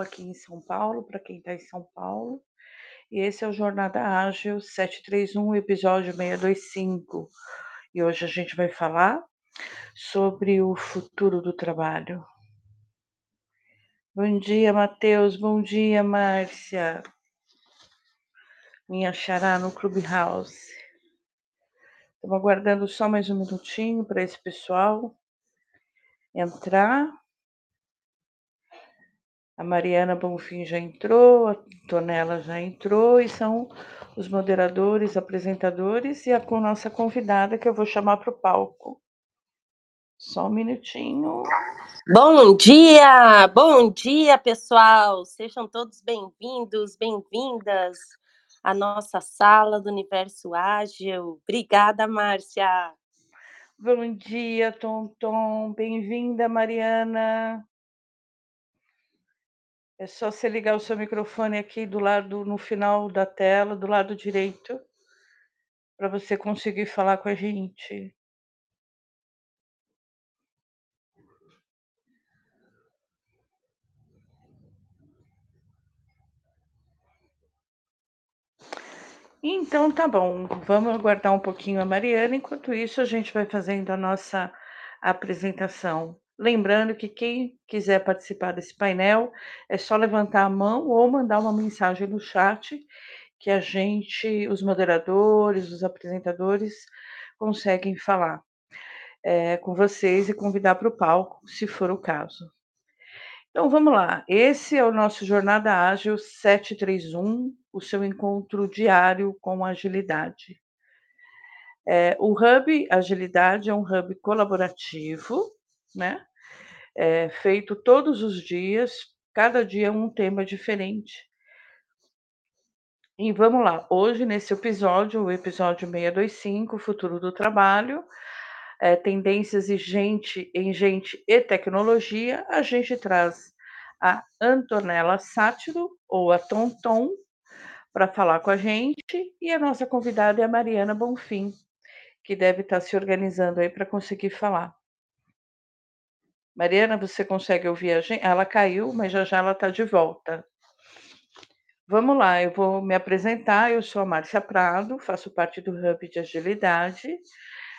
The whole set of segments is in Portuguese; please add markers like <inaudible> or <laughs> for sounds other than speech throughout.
aqui em São Paulo, para quem está em São Paulo. E esse é o Jornada Ágil 731, episódio 625. E hoje a gente vai falar sobre o futuro do trabalho. Bom dia, Matheus. Bom dia, Márcia. Minha xará no Clubhouse. Estamos aguardando só mais um minutinho para esse pessoal entrar. A Mariana Bonfim já entrou, a Tonela já entrou e são os moderadores, apresentadores e a com nossa convidada que eu vou chamar para o palco. Só um minutinho. Bom dia, bom dia, pessoal. Sejam todos bem-vindos, bem-vindas à nossa sala do Universo Ágil. Obrigada, Márcia. Bom dia, Tom Tom. Bem-vinda, Mariana. É só você ligar o seu microfone aqui do lado, no final da tela, do lado direito, para você conseguir falar com a gente. Então tá bom, vamos aguardar um pouquinho a Mariana, enquanto isso a gente vai fazendo a nossa apresentação. Lembrando que quem quiser participar desse painel é só levantar a mão ou mandar uma mensagem no chat que a gente, os moderadores, os apresentadores, conseguem falar é, com vocês e convidar para o palco, se for o caso. Então vamos lá, esse é o nosso Jornada Ágil 731, o seu encontro diário com agilidade. É, o Hub Agilidade é um hub colaborativo, né? É, feito todos os dias, cada dia um tema diferente. E vamos lá, hoje nesse episódio, o episódio 625, Futuro do Trabalho, é, tendências em gente, em gente e tecnologia, a gente traz a Antonella Sátiro, ou a Tonton, para falar com a gente, e a nossa convidada é a Mariana Bonfim, que deve estar se organizando aí para conseguir falar. Mariana, você consegue ouvir a gente? Ela caiu, mas já já ela está de volta. Vamos lá, eu vou me apresentar. Eu sou a Márcia Prado, faço parte do Hub de Agilidade.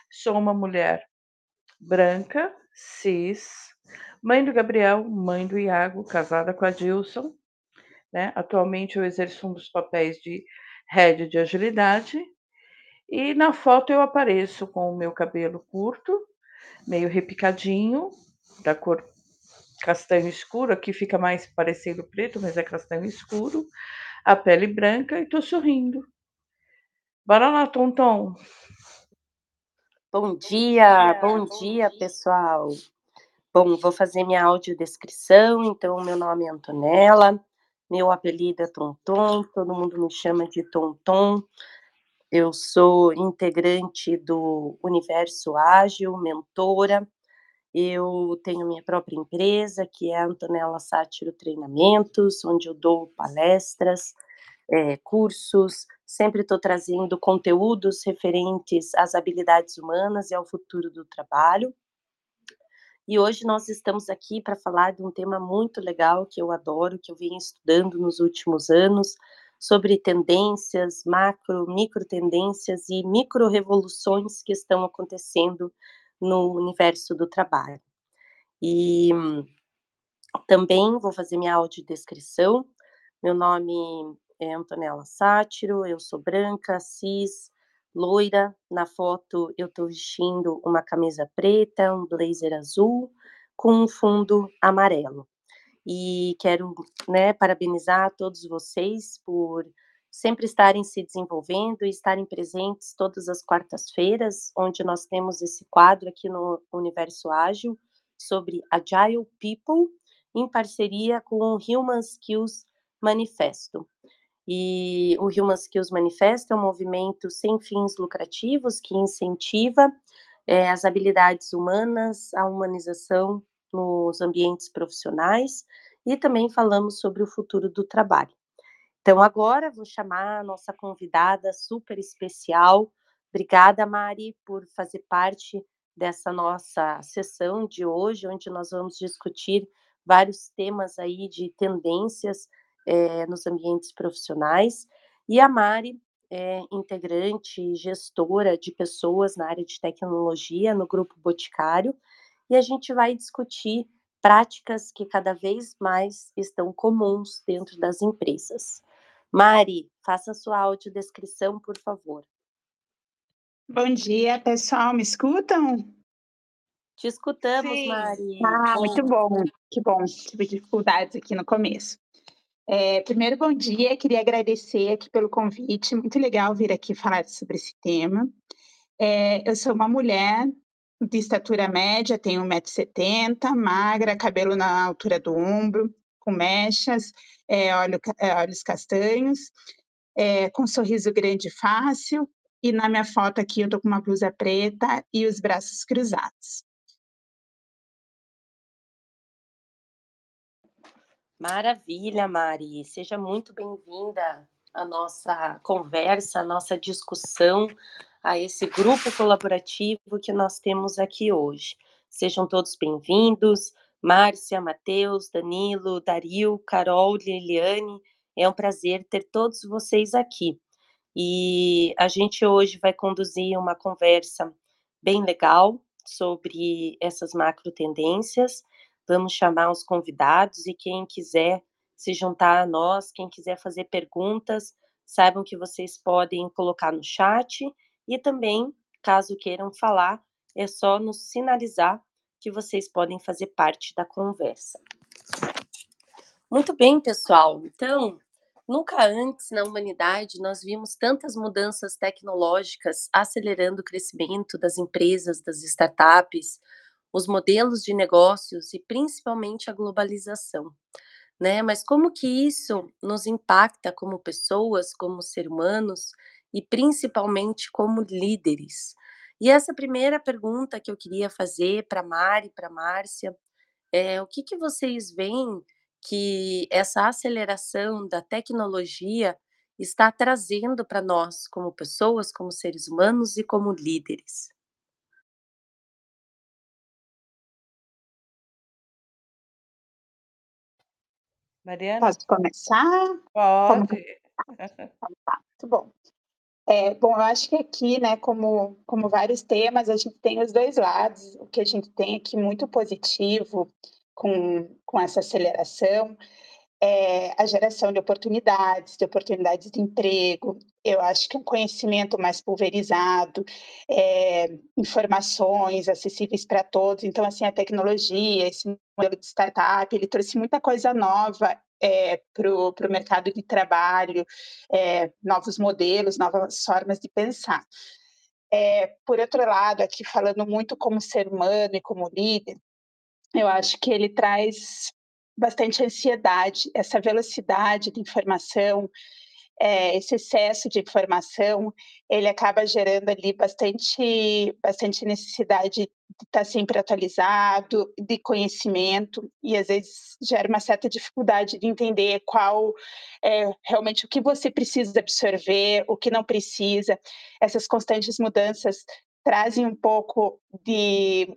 Sou uma mulher branca, cis, mãe do Gabriel, mãe do Iago, casada com a Dilson. Né? Atualmente eu exerço um dos papéis de head de agilidade. E na foto eu apareço com o meu cabelo curto, meio repicadinho, da cor castanho escuro, aqui fica mais parecendo preto, mas é castanho escuro, a pele branca e tô sorrindo. Bora lá, Tonton. Bom dia, bom dia, pessoal. Bom, vou fazer minha audiodescrição, então meu nome é Antonella, meu apelido é Tonton, todo mundo me chama de Tonton. Eu sou integrante do Universo Ágil, mentora, eu tenho minha própria empresa, que é a Antonella Sátiro Treinamentos, onde eu dou palestras, é, cursos, sempre estou trazendo conteúdos referentes às habilidades humanas e ao futuro do trabalho. E hoje nós estamos aqui para falar de um tema muito legal que eu adoro, que eu venho estudando nos últimos anos, sobre tendências, macro, micro tendências e micro revoluções que estão acontecendo no universo do trabalho. E também vou fazer minha audiodescrição. Meu nome é Antonella Sátiro, eu sou branca, cis, loira. Na foto eu estou vestindo uma camisa preta, um blazer azul, com um fundo amarelo. E quero né, parabenizar todos vocês por sempre estarem se desenvolvendo e estarem presentes todas as quartas-feiras, onde nós temos esse quadro aqui no Universo Ágil sobre Agile People, em parceria com o Human Skills Manifesto. E o Human Skills Manifesto é um movimento sem fins lucrativos que incentiva é, as habilidades humanas, a humanização nos ambientes profissionais e também falamos sobre o futuro do trabalho. Então, agora vou chamar a nossa convidada super especial. Obrigada, Mari, por fazer parte dessa nossa sessão de hoje, onde nós vamos discutir vários temas aí de tendências é, nos ambientes profissionais. E a Mari é integrante e gestora de pessoas na área de tecnologia no Grupo Boticário, e a gente vai discutir práticas que cada vez mais estão comuns dentro das empresas. Mari, faça sua audiodescrição, por favor. Bom dia, pessoal, me escutam? Te escutamos, Sim. Mari. Ah, muito bom, que bom. Tive dificuldades aqui no começo. É, primeiro, bom dia, queria agradecer aqui pelo convite, muito legal vir aqui falar sobre esse tema. É, eu sou uma mulher de estatura média, tenho 1,70m, magra, cabelo na altura do ombro, com mechas, é, olho, é, olhos castanhos, é, com um sorriso grande e fácil, e na minha foto aqui eu tô com uma blusa preta e os braços cruzados. Maravilha, Mari. Seja muito bem-vinda à nossa conversa, à nossa discussão, a esse grupo colaborativo que nós temos aqui hoje. Sejam todos bem-vindos. Márcia, Matheus, Danilo, Dario, Carol, Liliane. É um prazer ter todos vocês aqui. E a gente hoje vai conduzir uma conversa bem legal sobre essas macro tendências Vamos chamar os convidados e quem quiser se juntar a nós, quem quiser fazer perguntas, saibam que vocês podem colocar no chat e também, caso queiram falar, é só nos sinalizar que vocês podem fazer parte da conversa. Muito bem, pessoal. Então, nunca antes na humanidade nós vimos tantas mudanças tecnológicas acelerando o crescimento das empresas, das startups, os modelos de negócios e principalmente a globalização. Né? Mas como que isso nos impacta como pessoas, como seres humanos e principalmente como líderes? E essa primeira pergunta que eu queria fazer para Mari, para Márcia, é o que, que vocês veem que essa aceleração da tecnologia está trazendo para nós como pessoas, como seres humanos e como líderes? Mariana? Posso começar? Pode. Então <laughs> tá, muito bom. É, bom, eu acho que aqui, né, como, como vários temas, a gente tem os dois lados. O que a gente tem aqui muito positivo com, com essa aceleração é, a geração de oportunidades, de oportunidades de emprego. Eu acho que um conhecimento mais pulverizado, é, informações acessíveis para todos. Então, assim, a tecnologia, esse modelo de startup, ele trouxe muita coisa nova é, para o mercado de trabalho, é, novos modelos, novas formas de pensar. É, por outro lado, aqui falando muito como ser humano e como líder, eu acho que ele traz bastante ansiedade, essa velocidade de informação, é, esse excesso de informação, ele acaba gerando ali bastante, bastante necessidade de estar sempre atualizado, de conhecimento, e às vezes gera uma certa dificuldade de entender qual é realmente o que você precisa absorver, o que não precisa. Essas constantes mudanças trazem um pouco de,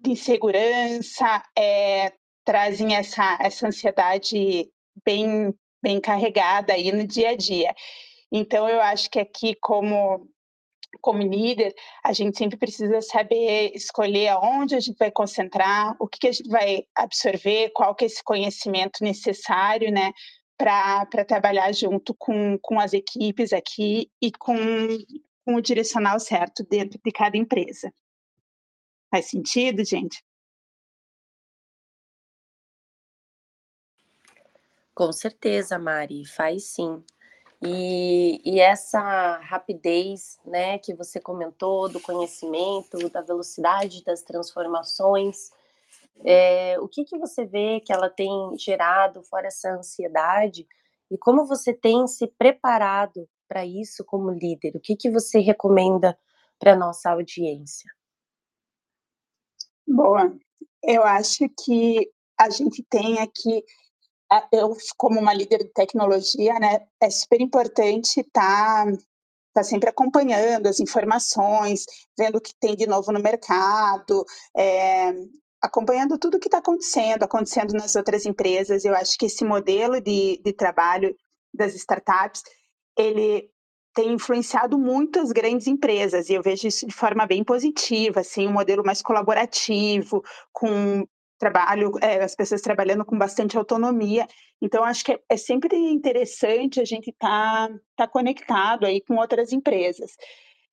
de insegurança, é, trazem essa, essa ansiedade bem, bem carregada aí no dia a dia. Então, eu acho que aqui, como, como líder, a gente sempre precisa saber escolher aonde a gente vai concentrar, o que, que a gente vai absorver, qual que é esse conhecimento necessário, né, para trabalhar junto com, com as equipes aqui e com, com o direcional certo dentro de cada empresa. Faz sentido, gente? Com certeza, Mari, faz sim. E, e, essa rapidez, né, que você comentou do conhecimento, da velocidade das transformações, é, o que que você vê que ela tem gerado fora essa ansiedade e como você tem se preparado para isso como líder? O que que você recomenda para nossa audiência? Boa, eu acho que a gente tem aqui eu, como uma líder de tecnologia, né, é super importante estar tá, tá sempre acompanhando as informações, vendo o que tem de novo no mercado, é, acompanhando tudo o que está acontecendo, acontecendo nas outras empresas. Eu acho que esse modelo de, de trabalho das startups, ele tem influenciado muito as grandes empresas e eu vejo isso de forma bem positiva, assim, um modelo mais colaborativo, com trabalho, é, as pessoas trabalhando com bastante autonomia. Então, acho que é, é sempre interessante a gente estar tá, tá conectado aí com outras empresas.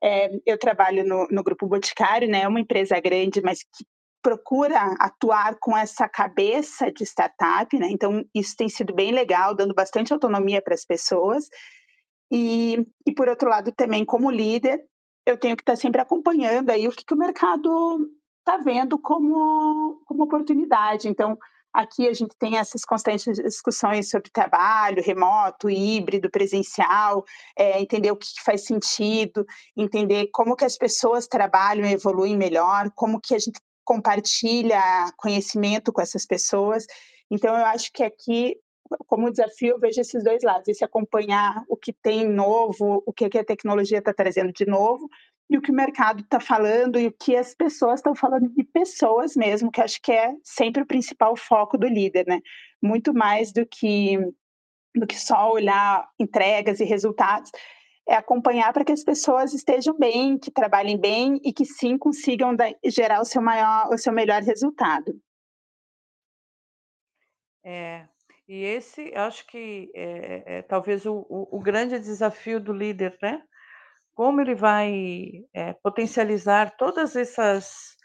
É, eu trabalho no, no Grupo Boticário, né, é uma empresa grande, mas que procura atuar com essa cabeça de startup, né? Então, isso tem sido bem legal, dando bastante autonomia para as pessoas. E, e, por outro lado, também, como líder, eu tenho que estar sempre acompanhando aí o que, que o mercado está vendo como, como oportunidade. Então, aqui a gente tem essas constantes discussões sobre trabalho remoto, híbrido, presencial, é, entender o que, faz sentido, entender como que as pessoas trabalham e evoluem melhor, como que a gente compartilha conhecimento com essas pessoas. Então, eu acho que aqui, como desafio, eu vejo esses dois lados: esse acompanhar o que tem novo, o que a tecnologia está trazendo de novo, e o que o mercado está falando e o que as pessoas estão falando de pessoas mesmo, que acho que é sempre o principal foco do líder, né? Muito mais do que do que só olhar entregas e resultados, é acompanhar para que as pessoas estejam bem, que trabalhem bem e que sim consigam gerar o seu maior, o seu melhor resultado. É, e esse acho que é, é talvez o, o, o, grande desafio do líder, né? Como ele vai é, potencializar todas essas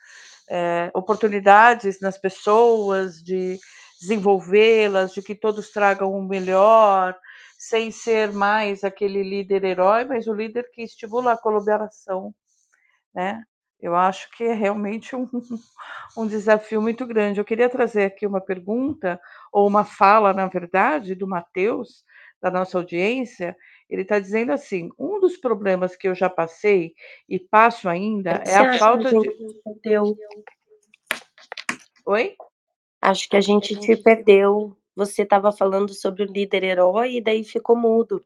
é, oportunidades nas pessoas, de desenvolvê-las, de que todos tragam o melhor, sem ser mais aquele líder herói, mas o líder que estimula a colaboração, né? Eu acho que é realmente um, <laughs> um desafio muito grande. Eu queria trazer aqui uma pergunta, ou uma fala, na verdade, do Matheus, da nossa audiência. Ele está dizendo assim: um dos problemas que eu já passei e passo ainda é a falta de. Perdeu. Oi? Acho que a gente te perdeu você estava falando sobre o líder herói e daí ficou mudo.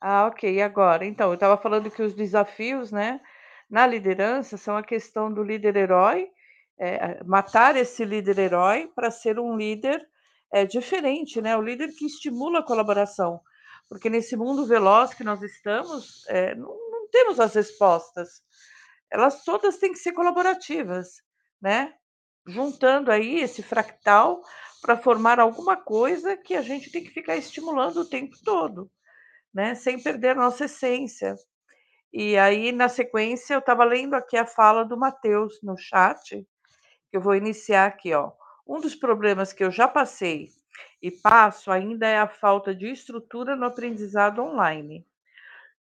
Ah, ok. Agora? Então, eu estava falando que os desafios, né, na liderança são a questão do líder herói, é, matar esse líder herói para ser um líder é, diferente, né? O líder que estimula a colaboração. Porque nesse mundo veloz que nós estamos, é, não, não temos as respostas. Elas todas têm que ser colaborativas, né? Juntando aí esse fractal para formar alguma coisa que a gente tem que ficar estimulando o tempo todo, né? Sem perder a nossa essência. E aí, na sequência, eu estava lendo aqui a fala do Matheus no chat, que eu vou iniciar aqui, ó. Um dos problemas que eu já passei e passo ainda é a falta de estrutura no aprendizado online.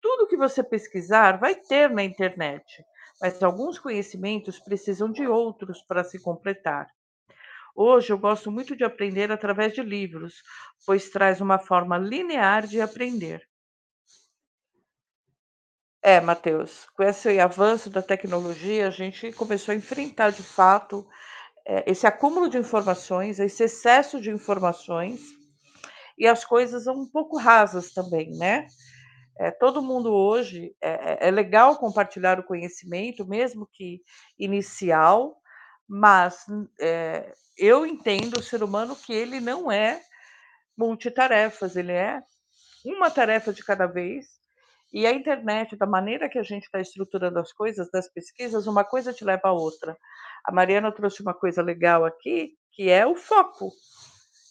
Tudo que você pesquisar vai ter na internet, mas alguns conhecimentos precisam de outros para se completar. Hoje eu gosto muito de aprender através de livros, pois traz uma forma linear de aprender. É, Matheus, com esse avanço da tecnologia, a gente começou a enfrentar de fato esse acúmulo de informações, esse excesso de informações, e as coisas um pouco rasas também, né? É, todo mundo hoje é, é, é legal compartilhar o conhecimento, mesmo que inicial, mas é, eu entendo o ser humano que ele não é multitarefas, ele é uma tarefa de cada vez. E a internet, da maneira que a gente está estruturando as coisas, das pesquisas, uma coisa te leva a outra. A Mariana trouxe uma coisa legal aqui, que é o foco,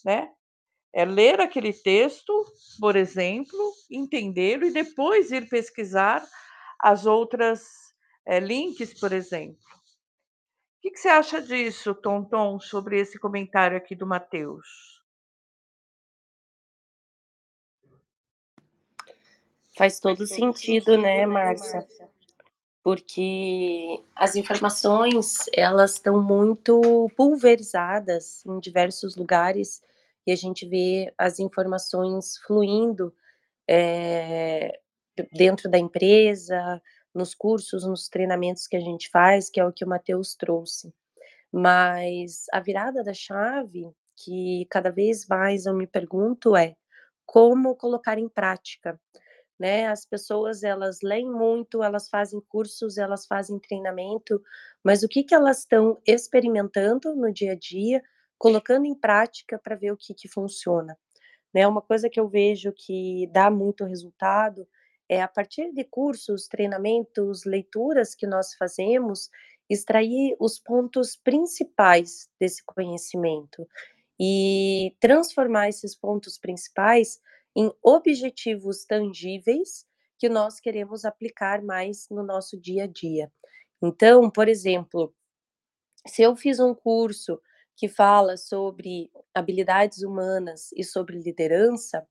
né? É ler aquele texto, por exemplo, entendê-lo e depois ir pesquisar as outras é, links, por exemplo que, que você acha disso, Tonton, sobre esse comentário aqui do Matheus? Faz todo sentido, né, Márcia? Porque as informações, elas estão muito pulverizadas em diversos lugares e a gente vê as informações fluindo é, dentro da empresa, nos cursos, nos treinamentos que a gente faz, que é o que o Matheus trouxe. Mas a virada da chave, que cada vez mais eu me pergunto, é como colocar em prática. Né? As pessoas elas leem muito, elas fazem cursos, elas fazem treinamento, mas o que que elas estão experimentando no dia a dia, colocando em prática para ver o que que funciona, né? Uma coisa que eu vejo que dá muito resultado é a partir de cursos, treinamentos, leituras que nós fazemos, extrair os pontos principais desse conhecimento e transformar esses pontos principais em objetivos tangíveis que nós queremos aplicar mais no nosso dia a dia. Então, por exemplo, se eu fiz um curso que fala sobre habilidades humanas e sobre liderança,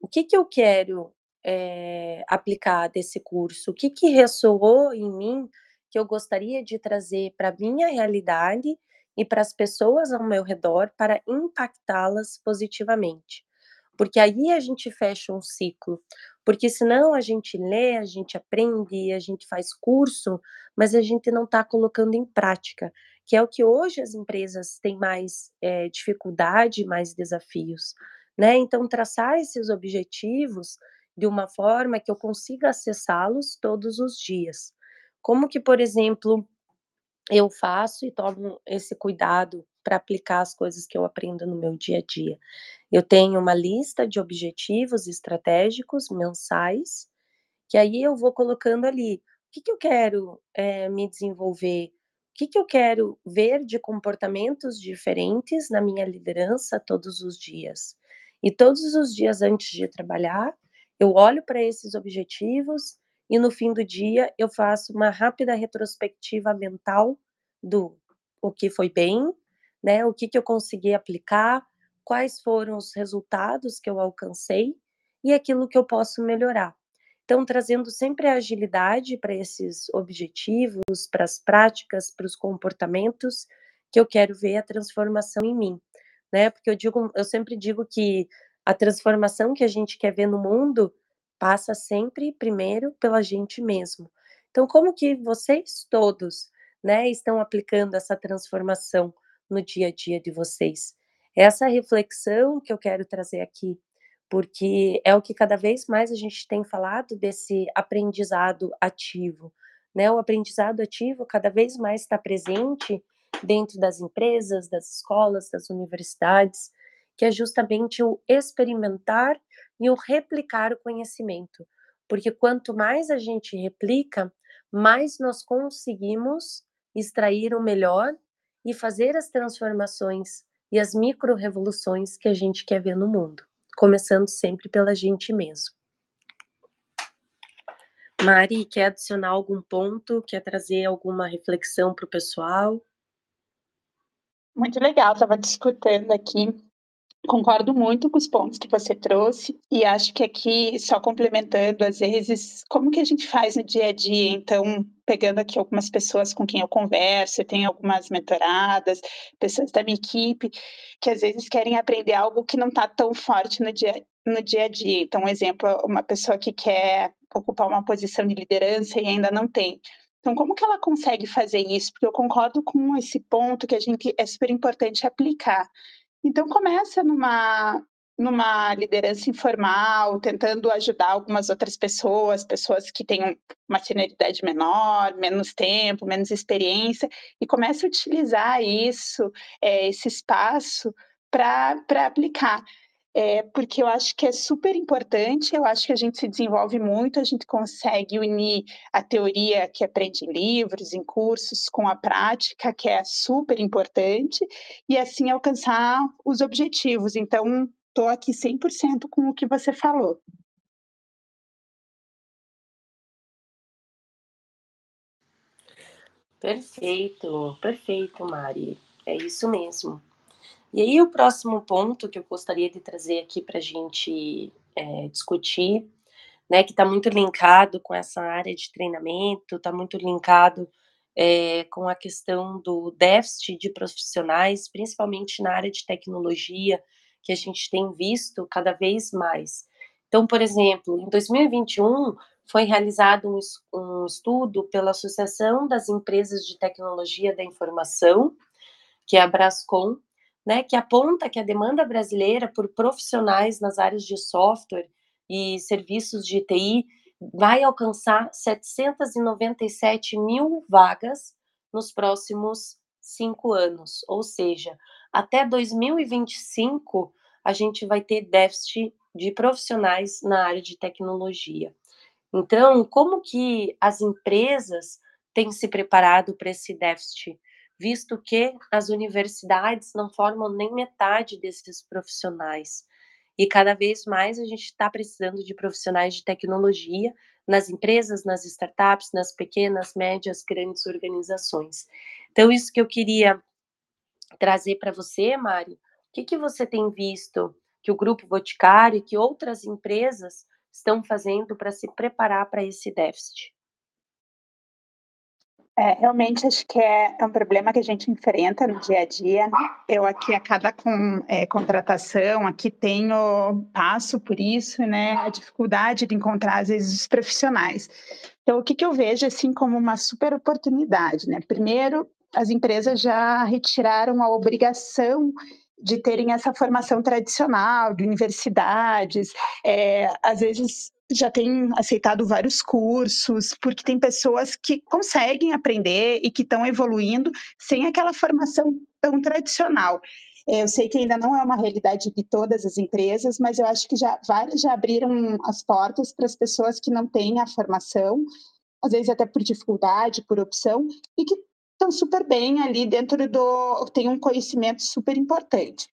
o que, que eu quero é, aplicar desse curso? O que, que ressoou em mim que eu gostaria de trazer para a minha realidade e para as pessoas ao meu redor para impactá-las positivamente? Porque aí a gente fecha um ciclo. Porque senão a gente lê, a gente aprende, a gente faz curso, mas a gente não está colocando em prática, que é o que hoje as empresas têm mais é, dificuldade, mais desafios. Né? Então, traçar esses objetivos de uma forma que eu consiga acessá-los todos os dias. Como que, por exemplo, eu faço e tomo esse cuidado para aplicar as coisas que eu aprendo no meu dia a dia. Eu tenho uma lista de objetivos estratégicos mensais, que aí eu vou colocando ali o que, que eu quero é, me desenvolver, o que, que eu quero ver de comportamentos diferentes na minha liderança todos os dias. E todos os dias antes de trabalhar, eu olho para esses objetivos e no fim do dia eu faço uma rápida retrospectiva mental do o que foi bem, né? O que, que eu consegui aplicar, quais foram os resultados que eu alcancei e aquilo que eu posso melhorar. Então, trazendo sempre a agilidade para esses objetivos, para as práticas, para os comportamentos que eu quero ver a transformação em mim, né? Porque eu digo, eu sempre digo que a transformação que a gente quer ver no mundo passa sempre primeiro pela gente mesmo. Então, como que vocês todos, né, estão aplicando essa transformação no dia a dia de vocês? Essa reflexão que eu quero trazer aqui, porque é o que cada vez mais a gente tem falado desse aprendizado ativo, né? O aprendizado ativo cada vez mais está presente dentro das empresas, das escolas, das universidades, que é justamente o experimentar e o replicar o conhecimento. Porque quanto mais a gente replica, mais nós conseguimos extrair o melhor e fazer as transformações e as micro-revoluções que a gente quer ver no mundo, começando sempre pela gente mesmo. Mari, quer adicionar algum ponto? Quer trazer alguma reflexão para o pessoal? Muito legal, estava discutindo aqui Concordo muito com os pontos que você trouxe e acho que aqui, só complementando, às vezes, como que a gente faz no dia a dia? Então, pegando aqui algumas pessoas com quem eu converso, eu tenho algumas mentoradas, pessoas da minha equipe, que às vezes querem aprender algo que não está tão forte no dia, no dia a dia. Então, um exemplo, uma pessoa que quer ocupar uma posição de liderança e ainda não tem. Então, como que ela consegue fazer isso? Porque eu concordo com esse ponto que a gente é super importante aplicar então começa numa numa liderança informal, tentando ajudar algumas outras pessoas, pessoas que têm uma senioridade menor, menos tempo, menos experiência, e começa a utilizar isso, é, esse espaço, para aplicar é, porque eu acho que é super importante, eu acho que a gente se desenvolve muito, a gente consegue unir a teoria que aprende em livros, em cursos, com a prática, que é super importante, e assim alcançar os objetivos. Então, estou aqui 100% com o que você falou. Perfeito, perfeito, Mari. É isso mesmo. E aí, o próximo ponto que eu gostaria de trazer aqui para a gente é, discutir, né, que está muito linkado com essa área de treinamento, está muito linkado é, com a questão do déficit de profissionais, principalmente na área de tecnologia, que a gente tem visto cada vez mais. Então, por exemplo, em 2021 foi realizado um, um estudo pela Associação das Empresas de Tecnologia da Informação, que é a Brascom, né, que aponta que a demanda brasileira por profissionais nas áreas de software e serviços de TI vai alcançar 797 mil vagas nos próximos cinco anos, ou seja, até 2025 a gente vai ter déficit de profissionais na área de tecnologia. Então, como que as empresas têm se preparado para esse déficit, visto que as universidades não formam nem metade desses profissionais? E cada vez mais a gente está precisando de profissionais de tecnologia nas empresas, nas startups, nas pequenas, médias, grandes organizações. Então, isso que eu queria trazer para você, Mário, o que, que você tem visto que o Grupo Boticário e que outras empresas estão fazendo para se preparar para esse déficit? É, realmente acho que é, é, um problema que a gente enfrenta no dia a dia. Eu aqui a cada com, é, contratação aqui tenho passo por isso, né? A dificuldade de encontrar às vezes os profissionais. Então o que, que eu vejo assim como uma super oportunidade, né? Primeiro, as empresas já retiraram a obrigação de terem essa formação tradicional de universidades, é, às vezes já tem aceitado vários cursos, porque tem pessoas que conseguem aprender e que estão evoluindo sem aquela formação tão tradicional. É, eu sei que ainda não é uma realidade de todas as empresas, mas eu acho que já várias já abriram as portas para as pessoas que não têm a formação, às vezes até por dificuldade, por opção, e que estão super bem ali dentro do. tem um conhecimento super importante.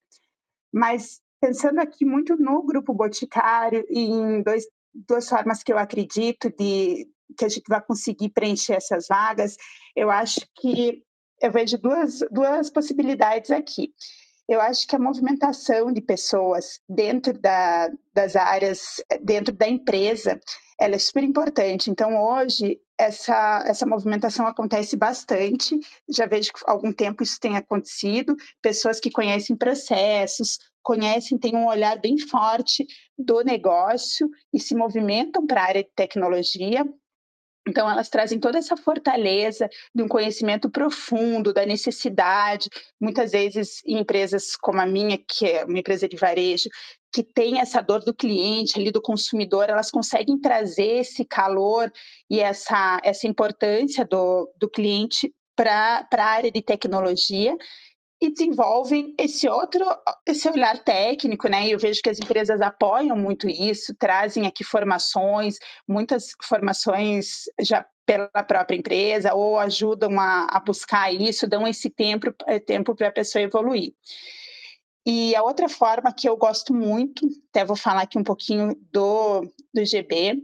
Mas pensando aqui muito no grupo Boticário e em dois duas formas que eu acredito de que a gente vai conseguir preencher essas vagas. Eu acho que eu vejo duas, duas possibilidades aqui. Eu acho que a movimentação de pessoas dentro da, das áreas, dentro da empresa, ela é super importante. Então, hoje, essa, essa movimentação acontece bastante. Já vejo que há algum tempo isso tem acontecido. Pessoas que conhecem processos, conhecem, têm um olhar bem forte do negócio e se movimentam para a área de tecnologia. Então, elas trazem toda essa fortaleza de um conhecimento profundo da necessidade. Muitas vezes, em empresas como a minha, que é uma empresa de varejo, que tem essa dor do cliente, ali do consumidor, elas conseguem trazer esse calor e essa, essa importância do, do cliente para a área de tecnologia e desenvolvem esse outro, esse olhar técnico, né? E eu vejo que as empresas apoiam muito isso, trazem aqui formações, muitas formações já pela própria empresa ou ajudam a, a buscar isso, dão esse tempo, eh, tempo para a pessoa evoluir. E a outra forma que eu gosto muito, até vou falar aqui um pouquinho do, do GB,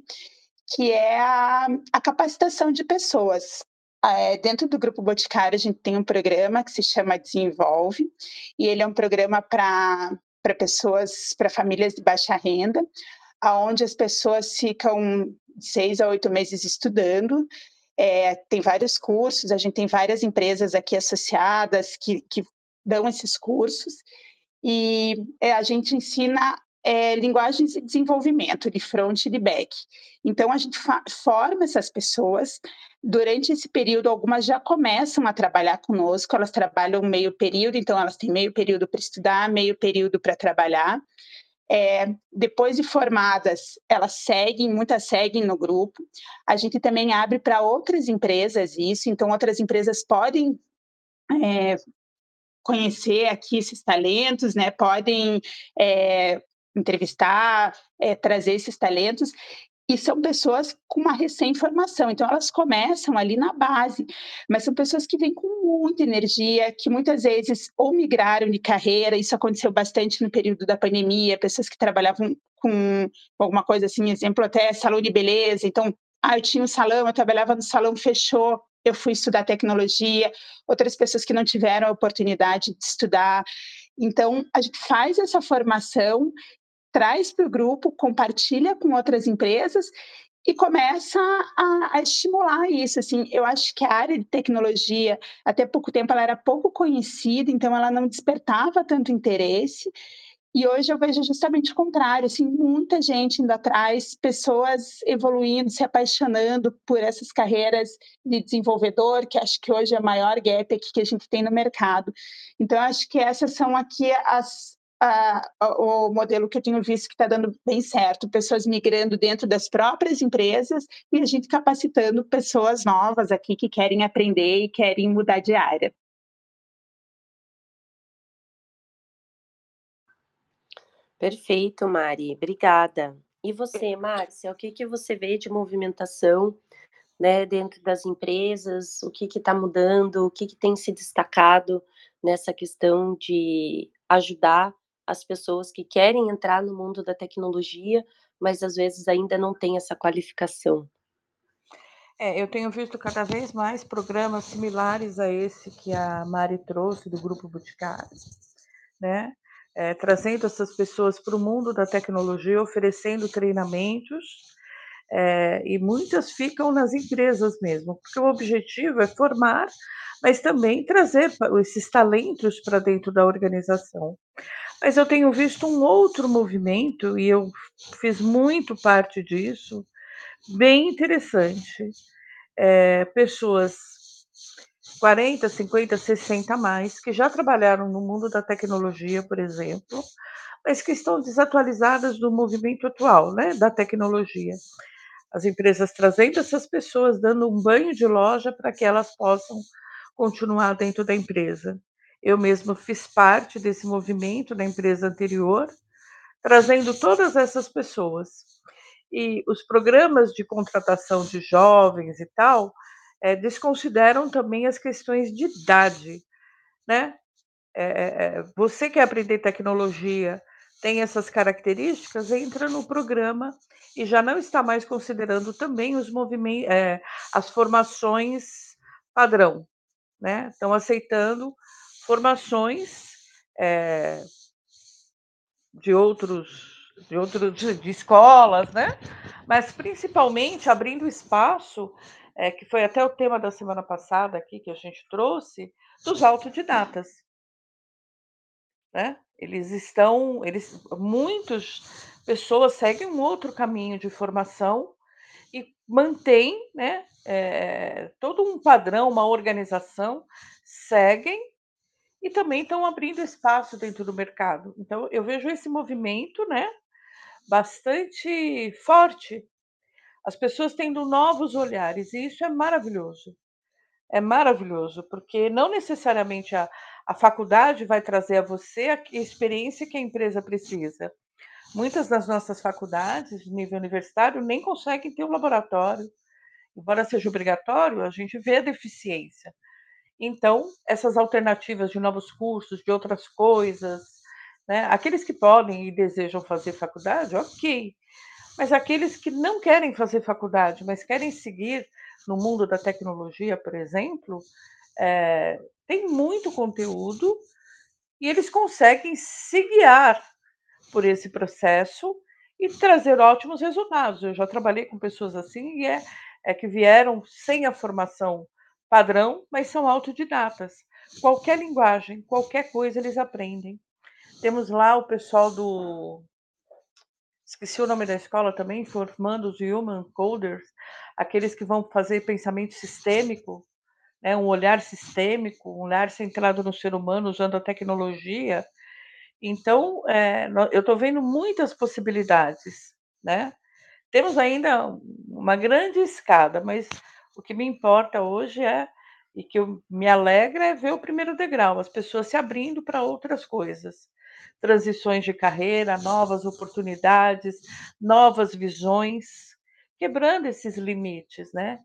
que é a, a capacitação de pessoas. É, dentro do Grupo Boticário, a gente tem um programa que se chama Desenvolve, e ele é um programa para pessoas, para famílias de baixa renda, onde as pessoas ficam seis a oito meses estudando. É, tem vários cursos, a gente tem várias empresas aqui associadas que, que dão esses cursos, e é, a gente ensina é, linguagens de desenvolvimento, de front e de back. Então, a gente forma essas pessoas. Durante esse período, algumas já começam a trabalhar conosco, elas trabalham meio período, então elas têm meio período para estudar, meio período para trabalhar. É, depois de formadas, elas seguem, muitas seguem no grupo. A gente também abre para outras empresas isso, então outras empresas podem é, conhecer aqui esses talentos, né? Podem é, entrevistar, é, trazer esses talentos. E são pessoas com uma recém-formação, então elas começam ali na base, mas são pessoas que vêm com muita energia, que muitas vezes ou migraram de carreira, isso aconteceu bastante no período da pandemia, pessoas que trabalhavam com alguma coisa assim, exemplo até salão de beleza, então, ah, eu tinha um salão, eu trabalhava no salão, fechou, eu fui estudar tecnologia, outras pessoas que não tiveram a oportunidade de estudar. Então, a gente faz essa formação traz para o grupo, compartilha com outras empresas e começa a, a, estimular isso. Assim, eu acho que a área de tecnologia, até pouco tempo, ela era pouco conhecida, então ela não despertava tanto interesse. E hoje eu vejo justamente o contrário, assim, muita gente indo atrás, pessoas evoluindo, se apaixonando por essas carreiras de desenvolvedor, que acho que hoje é o maior gap que a gente tem no mercado. Então, acho que essas são aqui as, o modelo que eu tenho visto que está dando bem certo, pessoas migrando dentro das próprias empresas e a gente capacitando pessoas novas aqui que querem aprender e querem mudar de área. Perfeito, Mari, obrigada. E você, Márcia, o que, que você vê de movimentação né, dentro das empresas? O que está mudando? O que, que tem se destacado nessa questão de ajudar as pessoas que querem entrar no mundo da tecnologia, mas às vezes ainda não têm essa qualificação? É, eu tenho visto cada vez mais programas similares a esse que a Mari trouxe do Grupo Boticário, né? É, trazendo essas pessoas para o mundo da tecnologia, oferecendo treinamentos, é, e muitas ficam nas empresas mesmo, porque o objetivo é formar, mas também trazer esses talentos para dentro da organização. Mas eu tenho visto um outro movimento, e eu fiz muito parte disso, bem interessante. É, pessoas 40, 50, 60 a mais, que já trabalharam no mundo da tecnologia, por exemplo, mas que estão desatualizadas do movimento atual, né, da tecnologia. As empresas trazendo essas pessoas, dando um banho de loja para que elas possam continuar dentro da empresa. Eu mesmo fiz parte desse movimento na empresa anterior, trazendo todas essas pessoas. E os programas de contratação de jovens e tal é, desconsideram também as questões de idade, né? É, você quer aprender tecnologia, tem essas características, entra no programa e já não está mais considerando também os movimentos, é, as formações padrão, né? Estão aceitando formações é, de outros de outros de escolas, né? Mas principalmente abrindo espaço, é, que foi até o tema da semana passada aqui que a gente trouxe, dos autodidatas. Né? Eles estão, eles, muitas pessoas seguem um outro caminho de formação e mantém, né, é, todo um padrão, uma organização, seguem e também estão abrindo espaço dentro do mercado. Então, eu vejo esse movimento, né, bastante forte. As pessoas tendo novos olhares, e isso é maravilhoso. É maravilhoso, porque não necessariamente a, a faculdade vai trazer a você a experiência que a empresa precisa. Muitas das nossas faculdades, de nível universitário, nem conseguem ter um laboratório. Embora seja obrigatório, a gente vê a deficiência. Então, essas alternativas de novos cursos, de outras coisas, né? aqueles que podem e desejam fazer faculdade, ok. Mas aqueles que não querem fazer faculdade, mas querem seguir no mundo da tecnologia, por exemplo, é, tem muito conteúdo e eles conseguem se guiar por esse processo e trazer ótimos resultados. Eu já trabalhei com pessoas assim e é, é que vieram sem a formação padrão, mas são autodidatas. Qualquer linguagem, qualquer coisa eles aprendem. Temos lá o pessoal do. Esqueci o nome da escola também, formando os Human Coders, aqueles que vão fazer pensamento sistêmico, né, um olhar sistêmico, um olhar centrado no ser humano, usando a tecnologia. Então, é, eu estou vendo muitas possibilidades. Né? Temos ainda uma grande escada, mas o que me importa hoje é, e que eu, me alegra, é ver o primeiro degrau, as pessoas se abrindo para outras coisas. Transições de carreira, novas oportunidades, novas visões, quebrando esses limites, né?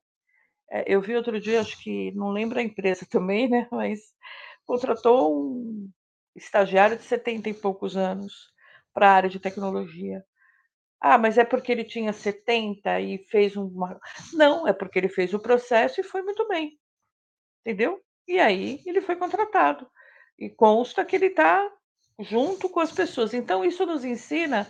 É, eu vi outro dia, acho que não lembro a empresa <laughs> também, né? Mas contratou um estagiário de 70 e poucos anos para a área de tecnologia. Ah, mas é porque ele tinha 70 e fez uma. Não, é porque ele fez o processo e foi muito bem. Entendeu? E aí ele foi contratado. E consta que ele está junto com as pessoas. Então, isso nos ensina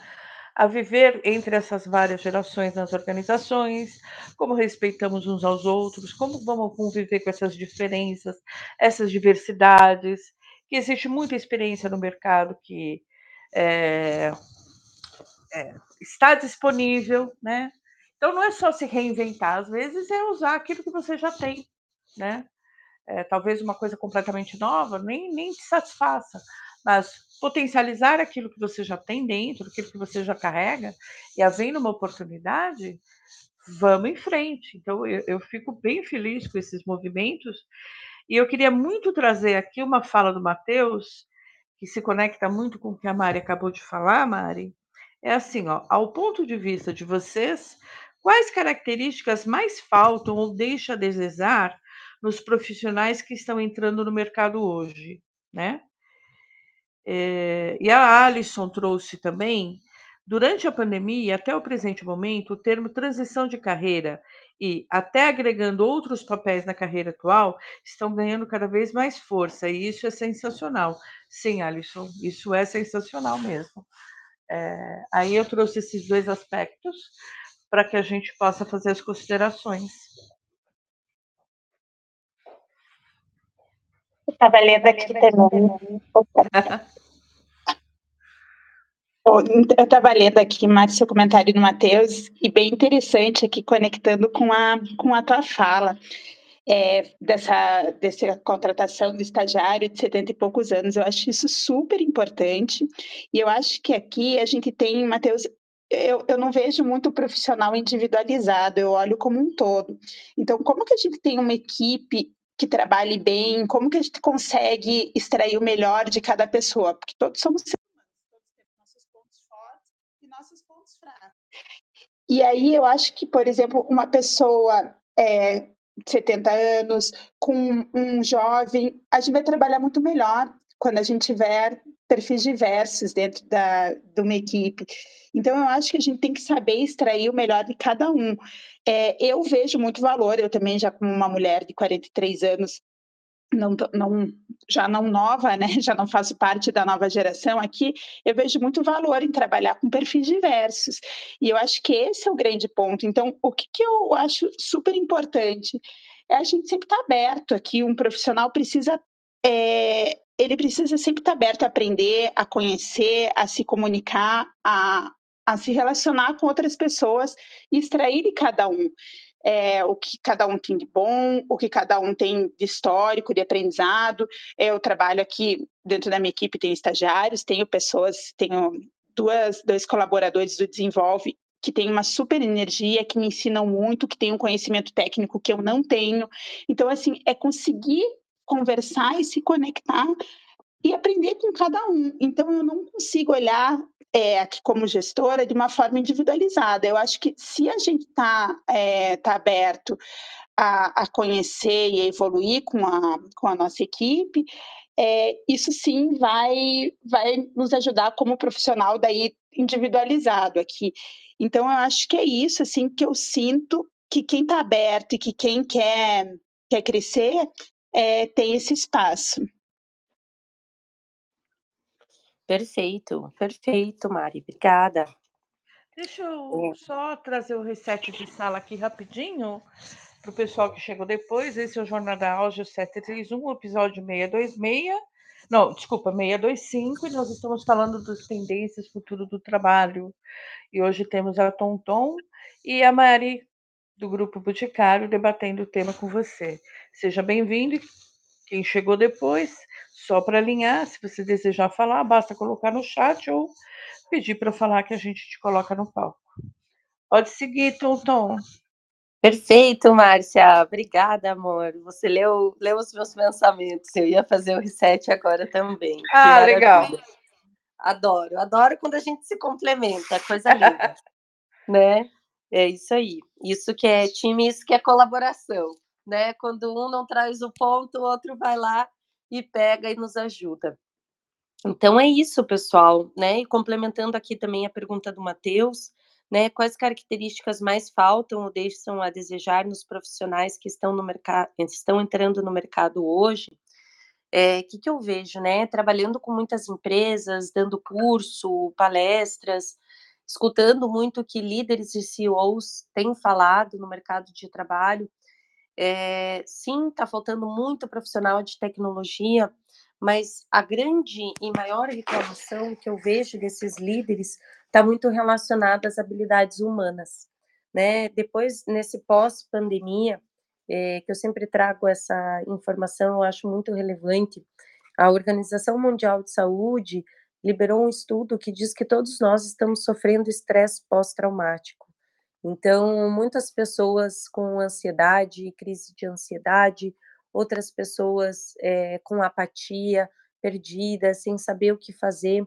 a viver entre essas várias gerações nas organizações, como respeitamos uns aos outros, como vamos conviver com essas diferenças, essas diversidades, que existe muita experiência no mercado que é, é, está disponível, né? Então não é só se reinventar, às vezes é usar aquilo que você já tem, né? É, talvez uma coisa completamente nova nem, nem te satisfaça, mas potencializar aquilo que você já tem dentro, aquilo que você já carrega, e havendo uma oportunidade, vamos em frente. Então, eu, eu fico bem feliz com esses movimentos, e eu queria muito trazer aqui uma fala do Matheus, que se conecta muito com o que a Mari acabou de falar, Mari. É assim, ó, ao ponto de vista de vocês, quais características mais faltam ou deixa a desejar nos profissionais que estão entrando no mercado hoje, né? É, e a Alison trouxe também, durante a pandemia até o presente momento, o termo transição de carreira e até agregando outros papéis na carreira atual estão ganhando cada vez mais força, e isso é sensacional. Sim, Alison, isso é sensacional mesmo. É, aí eu trouxe esses dois aspectos para que a gente possa fazer as considerações. Estava lendo aqui também. <laughs> Eu estava lendo aqui mais seu comentário no Matheus, e bem interessante aqui, conectando com a, com a tua fala, é, dessa, dessa contratação do estagiário de 70 e poucos anos. Eu acho isso super importante, e eu acho que aqui a gente tem, Matheus, eu, eu não vejo muito profissional individualizado, eu olho como um todo. Então, como que a gente tem uma equipe que trabalhe bem, como que a gente consegue extrair o melhor de cada pessoa, porque todos somos seres humanos, todos temos nossos pontos fortes e nossos pontos fracos. E aí eu acho que, por exemplo, uma pessoa é, 70 anos com um jovem, a gente vai trabalhar muito melhor quando a gente tiver perfis diversos dentro da, de uma equipe. Então, eu acho que a gente tem que saber extrair o melhor de cada um. É, eu vejo muito valor, eu também, já como uma mulher de 43 anos, não, não, já não nova, né? <laughs> já não faço parte da nova geração aqui, eu vejo muito valor em trabalhar com perfis diversos. E eu acho que esse é o grande ponto. Então, o que, que eu acho super importante é a gente sempre estar tá aberto aqui, um profissional precisa é, ele precisa sempre estar aberto a aprender, a conhecer, a se comunicar, a, a se relacionar com outras pessoas e extrair de cada um. É, o que cada um tem de bom, o que cada um tem de histórico, de aprendizado. Eu trabalho aqui, dentro da minha equipe, tenho estagiários, tenho pessoas, tenho duas, dois colaboradores do Desenvolve que têm uma super energia, que me ensinam muito, que têm um conhecimento técnico que eu não tenho. Então, assim, é conseguir conversar e se conectar e aprender com cada um. Então, eu não consigo olhar é, aqui como gestora de uma forma individualizada. Eu acho que se a gente está é, tá aberto a, a, conhecer e a evoluir com a, com a nossa equipe, é, isso sim vai, vai nos ajudar como profissional daí individualizado aqui. Então, eu acho que é isso assim que eu sinto que quem está aberto e que quem quer, quer crescer é, tem esse espaço. Perfeito, perfeito, Mari. Obrigada. Deixa eu é. só trazer o reset de sala aqui rapidinho para o pessoal que chegou depois. Esse é o Jornada Áudio 731, episódio 626. Não, desculpa, 625, e nós estamos falando das tendências futuro do trabalho. E hoje temos a Tonton e a Mari, do Grupo Boticário, debatendo o tema com você. Seja bem-vindo. Quem chegou depois, só para alinhar, se você desejar falar, basta colocar no chat ou pedir para falar que a gente te coloca no palco. Pode seguir, Tom Tom. Perfeito, Márcia. Obrigada, amor. Você leu, leu os meus pensamentos. Eu ia fazer o reset agora também. Ah, legal. Adoro, adoro quando a gente se complementa, coisa linda. <laughs> né? É isso aí. Isso que é time, isso que é colaboração, né? Quando um não traz o ponto, o outro vai lá e pega e nos ajuda. Então é isso, pessoal, né? E complementando aqui também a pergunta do Matheus, né? Quais características mais faltam ou deixam a desejar nos profissionais que estão no mercado, estão entrando no mercado hoje? O é, que, que eu vejo, né? Trabalhando com muitas empresas, dando curso, palestras, escutando muito o que líderes e CEOs têm falado no mercado de trabalho, é, sim, está faltando muito profissional de tecnologia, mas a grande e maior reclamação que eu vejo desses líderes está muito relacionada às habilidades humanas. Né? Depois, nesse pós-pandemia, é, que eu sempre trago essa informação, eu acho muito relevante, a Organização Mundial de Saúde liberou um estudo que diz que todos nós estamos sofrendo estresse pós-traumático. Então, muitas pessoas com ansiedade, crise de ansiedade, outras pessoas é, com apatia, perdidas, sem saber o que fazer,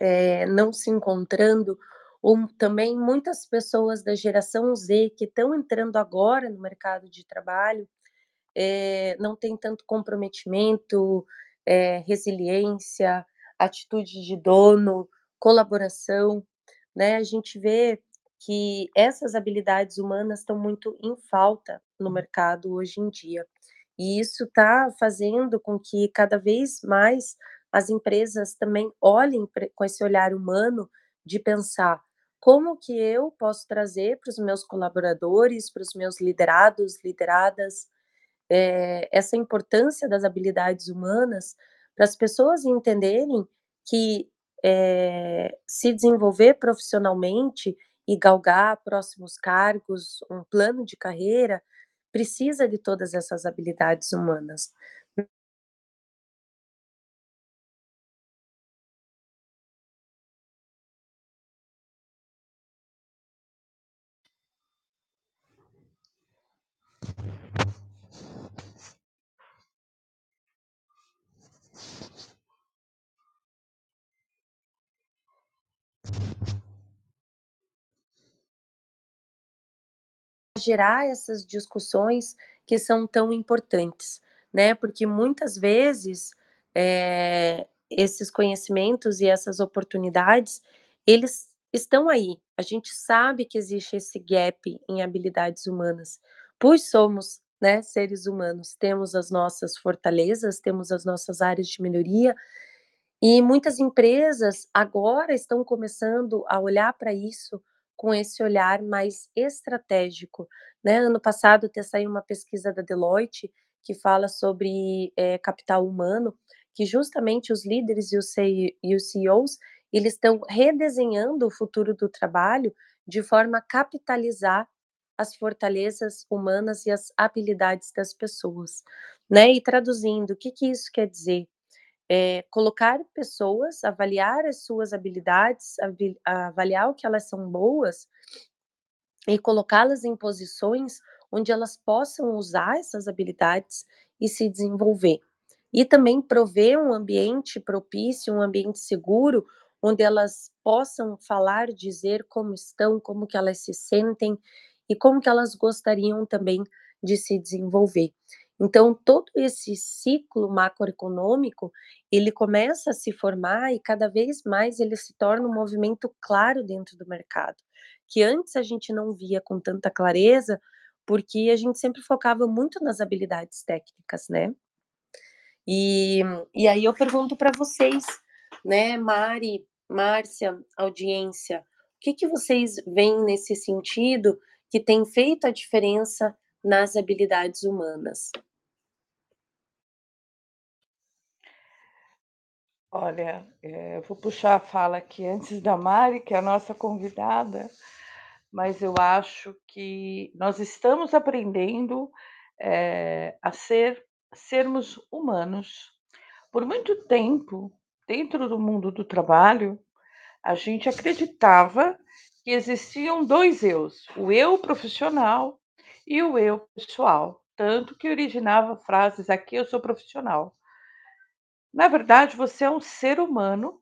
é, não se encontrando, ou também muitas pessoas da geração Z que estão entrando agora no mercado de trabalho, é, não tem tanto comprometimento, resiliência, atitude de dono, colaboração, né? A gente vê que essas habilidades humanas estão muito em falta no mercado hoje em dia. E isso está fazendo com que cada vez mais as empresas também olhem com esse olhar humano de pensar como que eu posso trazer para os meus colaboradores, para os meus liderados, lideradas, é, essa importância das habilidades humanas para as pessoas entenderem que é, se desenvolver profissionalmente e galgar próximos cargos, um plano de carreira, precisa de todas essas habilidades humanas. Gerar essas discussões que são tão importantes, né? Porque muitas vezes é, esses conhecimentos e essas oportunidades, eles estão aí. A gente sabe que existe esse gap em habilidades humanas, pois somos né, seres humanos, temos as nossas fortalezas, temos as nossas áreas de melhoria, e muitas empresas agora estão começando a olhar para isso com esse olhar mais estratégico. Né? Ano passado até saiu uma pesquisa da Deloitte que fala sobre é, capital humano, que justamente os líderes e os, e os CEOs eles estão redesenhando o futuro do trabalho de forma a capitalizar as fortalezas humanas e as habilidades das pessoas, né? E traduzindo, o que, que isso quer dizer? É, colocar pessoas, avaliar as suas habilidades, avaliar o que elas são boas e colocá-las em posições onde elas possam usar essas habilidades e se desenvolver. E também prover um ambiente propício, um ambiente seguro, onde elas possam falar, dizer como estão, como que elas se sentem e como que elas gostariam também de se desenvolver. Então, todo esse ciclo macroeconômico, ele começa a se formar e cada vez mais ele se torna um movimento claro dentro do mercado, que antes a gente não via com tanta clareza, porque a gente sempre focava muito nas habilidades técnicas, né? E, e aí eu pergunto para vocês, né, Mari, Márcia, audiência, o que, que vocês veem nesse sentido que tem feito a diferença nas habilidades humanas? Olha, eh, eu vou puxar a fala aqui antes da Mari, que é a nossa convidada, mas eu acho que nós estamos aprendendo é, a ser sermos humanos. Por muito tempo, dentro do mundo do trabalho, a gente acreditava que existiam dois eus, o eu profissional e o eu pessoal, tanto que originava frases aqui eu sou profissional. Na verdade, você é um ser humano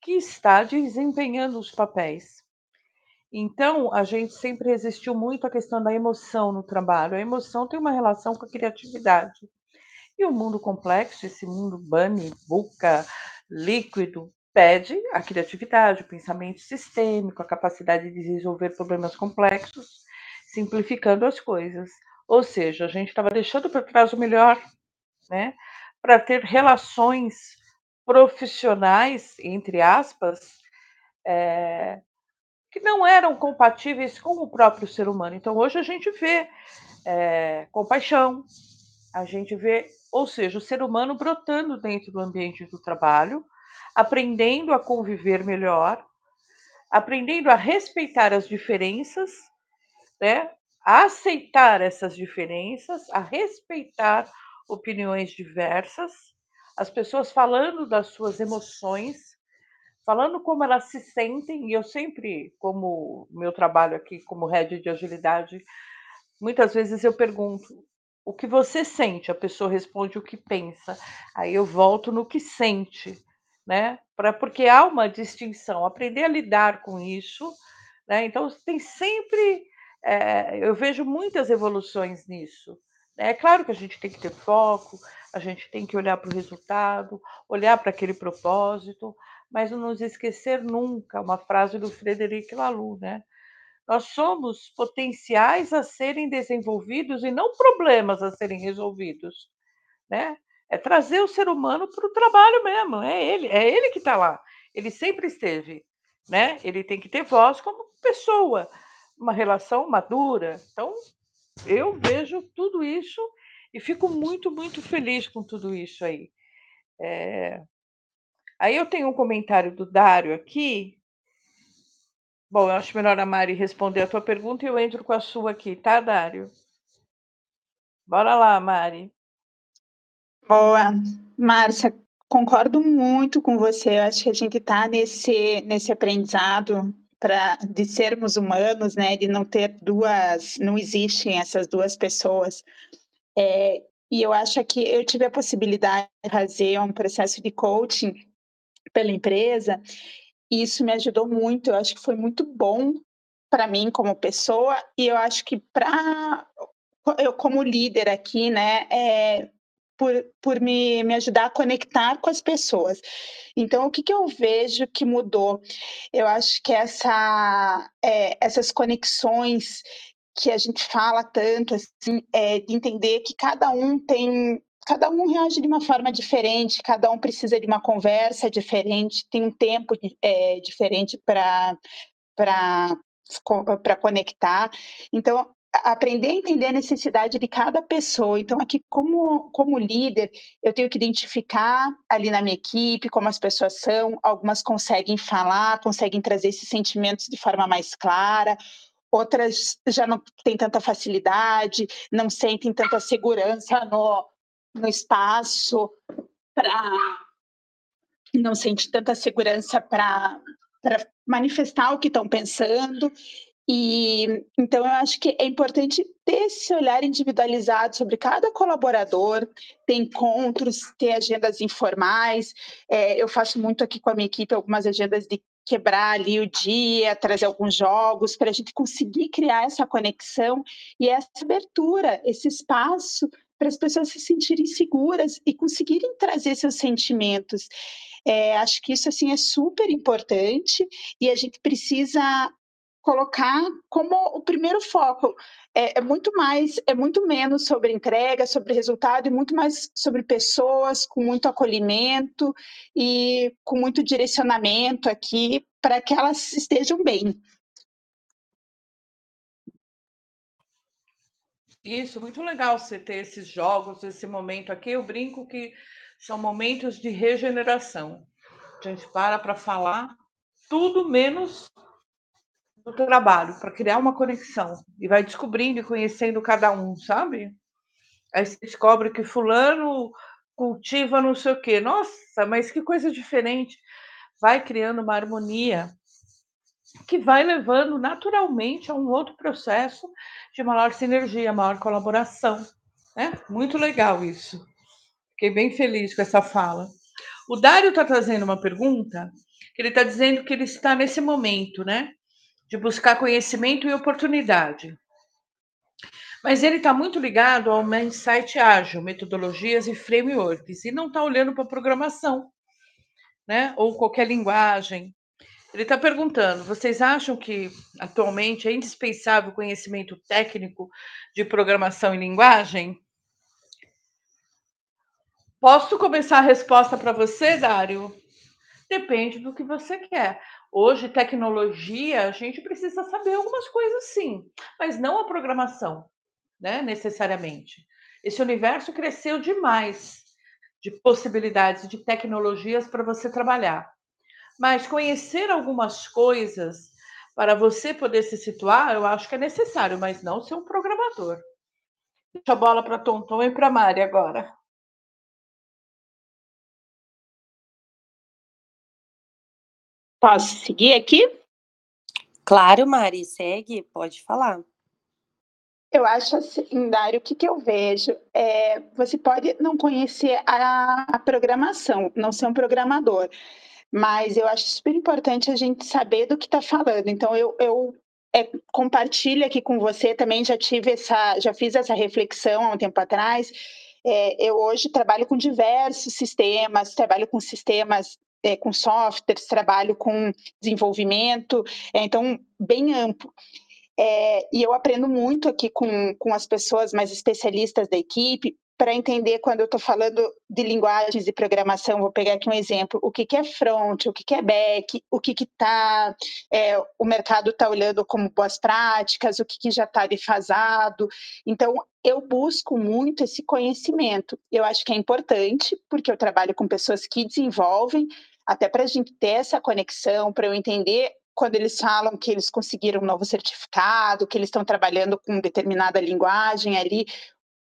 que está desempenhando os papéis. Então, a gente sempre resistiu muito à questão da emoção no trabalho. A emoção tem uma relação com a criatividade. E o mundo complexo, esse mundo bunny, buca, líquido, pede a criatividade, o pensamento sistêmico, a capacidade de resolver problemas complexos, simplificando as coisas. Ou seja, a gente estava deixando para trás o melhor, né? Para ter relações profissionais, entre aspas, é, que não eram compatíveis com o próprio ser humano. Então, hoje a gente vê é, compaixão, a gente vê, ou seja, o ser humano brotando dentro do ambiente do trabalho, aprendendo a conviver melhor, aprendendo a respeitar as diferenças, né? a aceitar essas diferenças, a respeitar opiniões diversas, as pessoas falando das suas emoções, falando como elas se sentem, e eu sempre, como meu trabalho aqui como head de agilidade, muitas vezes eu pergunto: "O que você sente?", a pessoa responde: "O que pensa". Aí eu volto no que sente, né, pra porque há uma distinção, aprender a lidar com isso, né, então tem sempre, eh, eu vejo muitas evoluções nisso. É claro que a gente tem que ter foco, a gente tem que olhar para o resultado, olhar para aquele propósito, mas não nos esquecer nunca, uma frase do Frederic Laloux, né, nós somos potenciais a serem desenvolvidos e não problemas a serem resolvidos, né. É trazer o ser humano para o trabalho mesmo, é ele é ele que está lá, ele sempre esteve, né, ele tem que ter voz como pessoa, uma relação madura, então eu vejo tudo isso e fico muito, muito feliz com tudo isso aí. Eh, aí eu tenho um comentário do Dário aqui Bom, eu acho melhor a Mari responder a tua pergunta e eu entro com a sua aqui, tá, Dário? Bora lá, Mari. Boa. Márcia, concordo muito com você, eu acho que a gente está nesse nesse aprendizado de sermos humanos, né, de não ter 2 não existem essas 2 pessoas. Eh, e eu acho que eu tive a possibilidade de fazer um processo de coaching pela empresa, e isso me ajudou muito, eu acho que foi muito bom pra mim como pessoa, e eu acho que pra eu como líder aqui, né, eh, por por me me ajudar a conectar com as pessoas. Então o que que eu vejo que mudou? Eu acho que essa, eh, essas conexões que a gente fala tanto, assim, eh, de entender que cada um tem cada um reage de uma forma diferente, cada um precisa de uma conversa diferente, tem um tempo eh, diferente co pra conectar. Então, aprender a entender a necessidade de cada pessoa, então aqui como como líder, eu tenho que identificar ali na minha equipe como as pessoas são, algumas conseguem falar, conseguem trazer esses sentimentos de forma mais clara, outras já não têm tanta facilidade, não sentem tanta segurança no no espaço não sente tanta segurança pra manifestar o que estão pensando. E, então eu acho que é importante ter esse olhar individualizado sobre cada colaborador, ter encontros, ter agendas informais, eh, eu faço muito aqui com a minha equipe algumas agendas de quebrar ali o dia, trazer alguns jogos pra gente conseguir criar essa conexão e essa abertura, esse espaço para as pessoas se sentirem seguras e conseguirem trazer seus sentimentos. Eh, acho que isso, assim, é super importante e a gente precisa colocar como o primeiro foco. É é muito mais é muito menos sobre entrega, sobre resultado e muito mais sobre pessoas com muito acolhimento e com muito direcionamento aqui pra que elas estejam bem. Isso, muito legal você ter esses jogos, esse momento aqui, eu brinco que são momentos de regeneração. A gente para pra falar tudo menos do trabalho, pra criar uma conexão, e vai descobrindo e conhecendo cada um, sabe. Aí você descobre que fulano cultiva não sei o quê, nossa, mas que coisa diferente. Vai criando uma harmonia que vai levando naturalmente a um outro processo de maior sinergia, maior colaboração, né. Muito legal isso. Fiquei bem feliz com essa fala. O Dário está trazendo uma pergunta, que ele está dizendo que ele está nesse momento, né, de buscar conhecimento e oportunidade. Mas ele está muito ligado ao mindset ágil, metodologias e frameworks, e não está olhando pra programação, né, ou qualquer linguagem. Ele está perguntando: "Vocês acham que atualmente é indispensável conhecimento técnico de programação e linguagem?" Posso começar a resposta pra você, Dário? Depende do que você quer. Hoje, tecnologia, a gente precisa saber algumas coisas sim, mas não a programação, né, necessariamente. Esse universo cresceu demais de possibilidades de tecnologias pra você trabalhar. Mas conhecer algumas coisas para você poder se situar, eu acho que é necessário, mas não ser um programador. Deixo a bola pra Tonton e pra Mari agora. Posso seguir aqui? Claro, Mari, segue, pode falar. Eu acho assim, Dário, o que, que eu vejo? É, você pode não conhecer a, a programação, não ser um programador, mas eu acho super importante a gente saber do que está falando. Então, eu, eu é, compartilho aqui com você também, já tive essa, já fiz essa reflexão há um tempo atrás. É, eu hoje trabalho com diversos sistemas, trabalho com sistemas é, com softwares, trabalho com desenvolvimento, é, então, bem amplo. É, e eu aprendo muito aqui com, com as pessoas mais especialistas da equipe para entender quando eu estou falando de linguagens de programação. Vou pegar aqui um exemplo: o que, que é front, o que, que é back, o que está é, o mercado está olhando como boas práticas, o que, que já está defasado. Então, eu busco muito esse conhecimento. Eu acho que é importante, porque eu trabalho com pessoas que desenvolvem, até para a gente ter essa conexão, para eu entender quando eles falam que eles conseguiram um novo certificado, que eles estão trabalhando com determinada linguagem ali,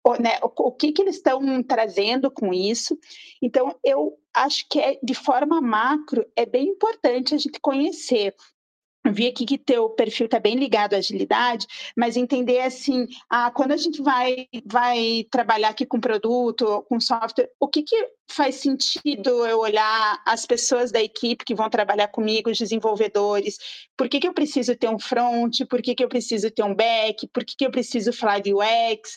o, né, o, o que, que eles estão trazendo com isso. Então, eu acho que é, de forma macro é bem importante a gente conhecer vi aqui que teu perfil está bem ligado à agilidade, mas entender assim, ah, quando a gente vai, vai trabalhar aqui com produto, com software, o que, que faz sentido eu olhar as pessoas da equipe que vão trabalhar comigo, os desenvolvedores, por que, que eu preciso ter um front, por que, que eu preciso ter um back, por que, que eu preciso falar de UX,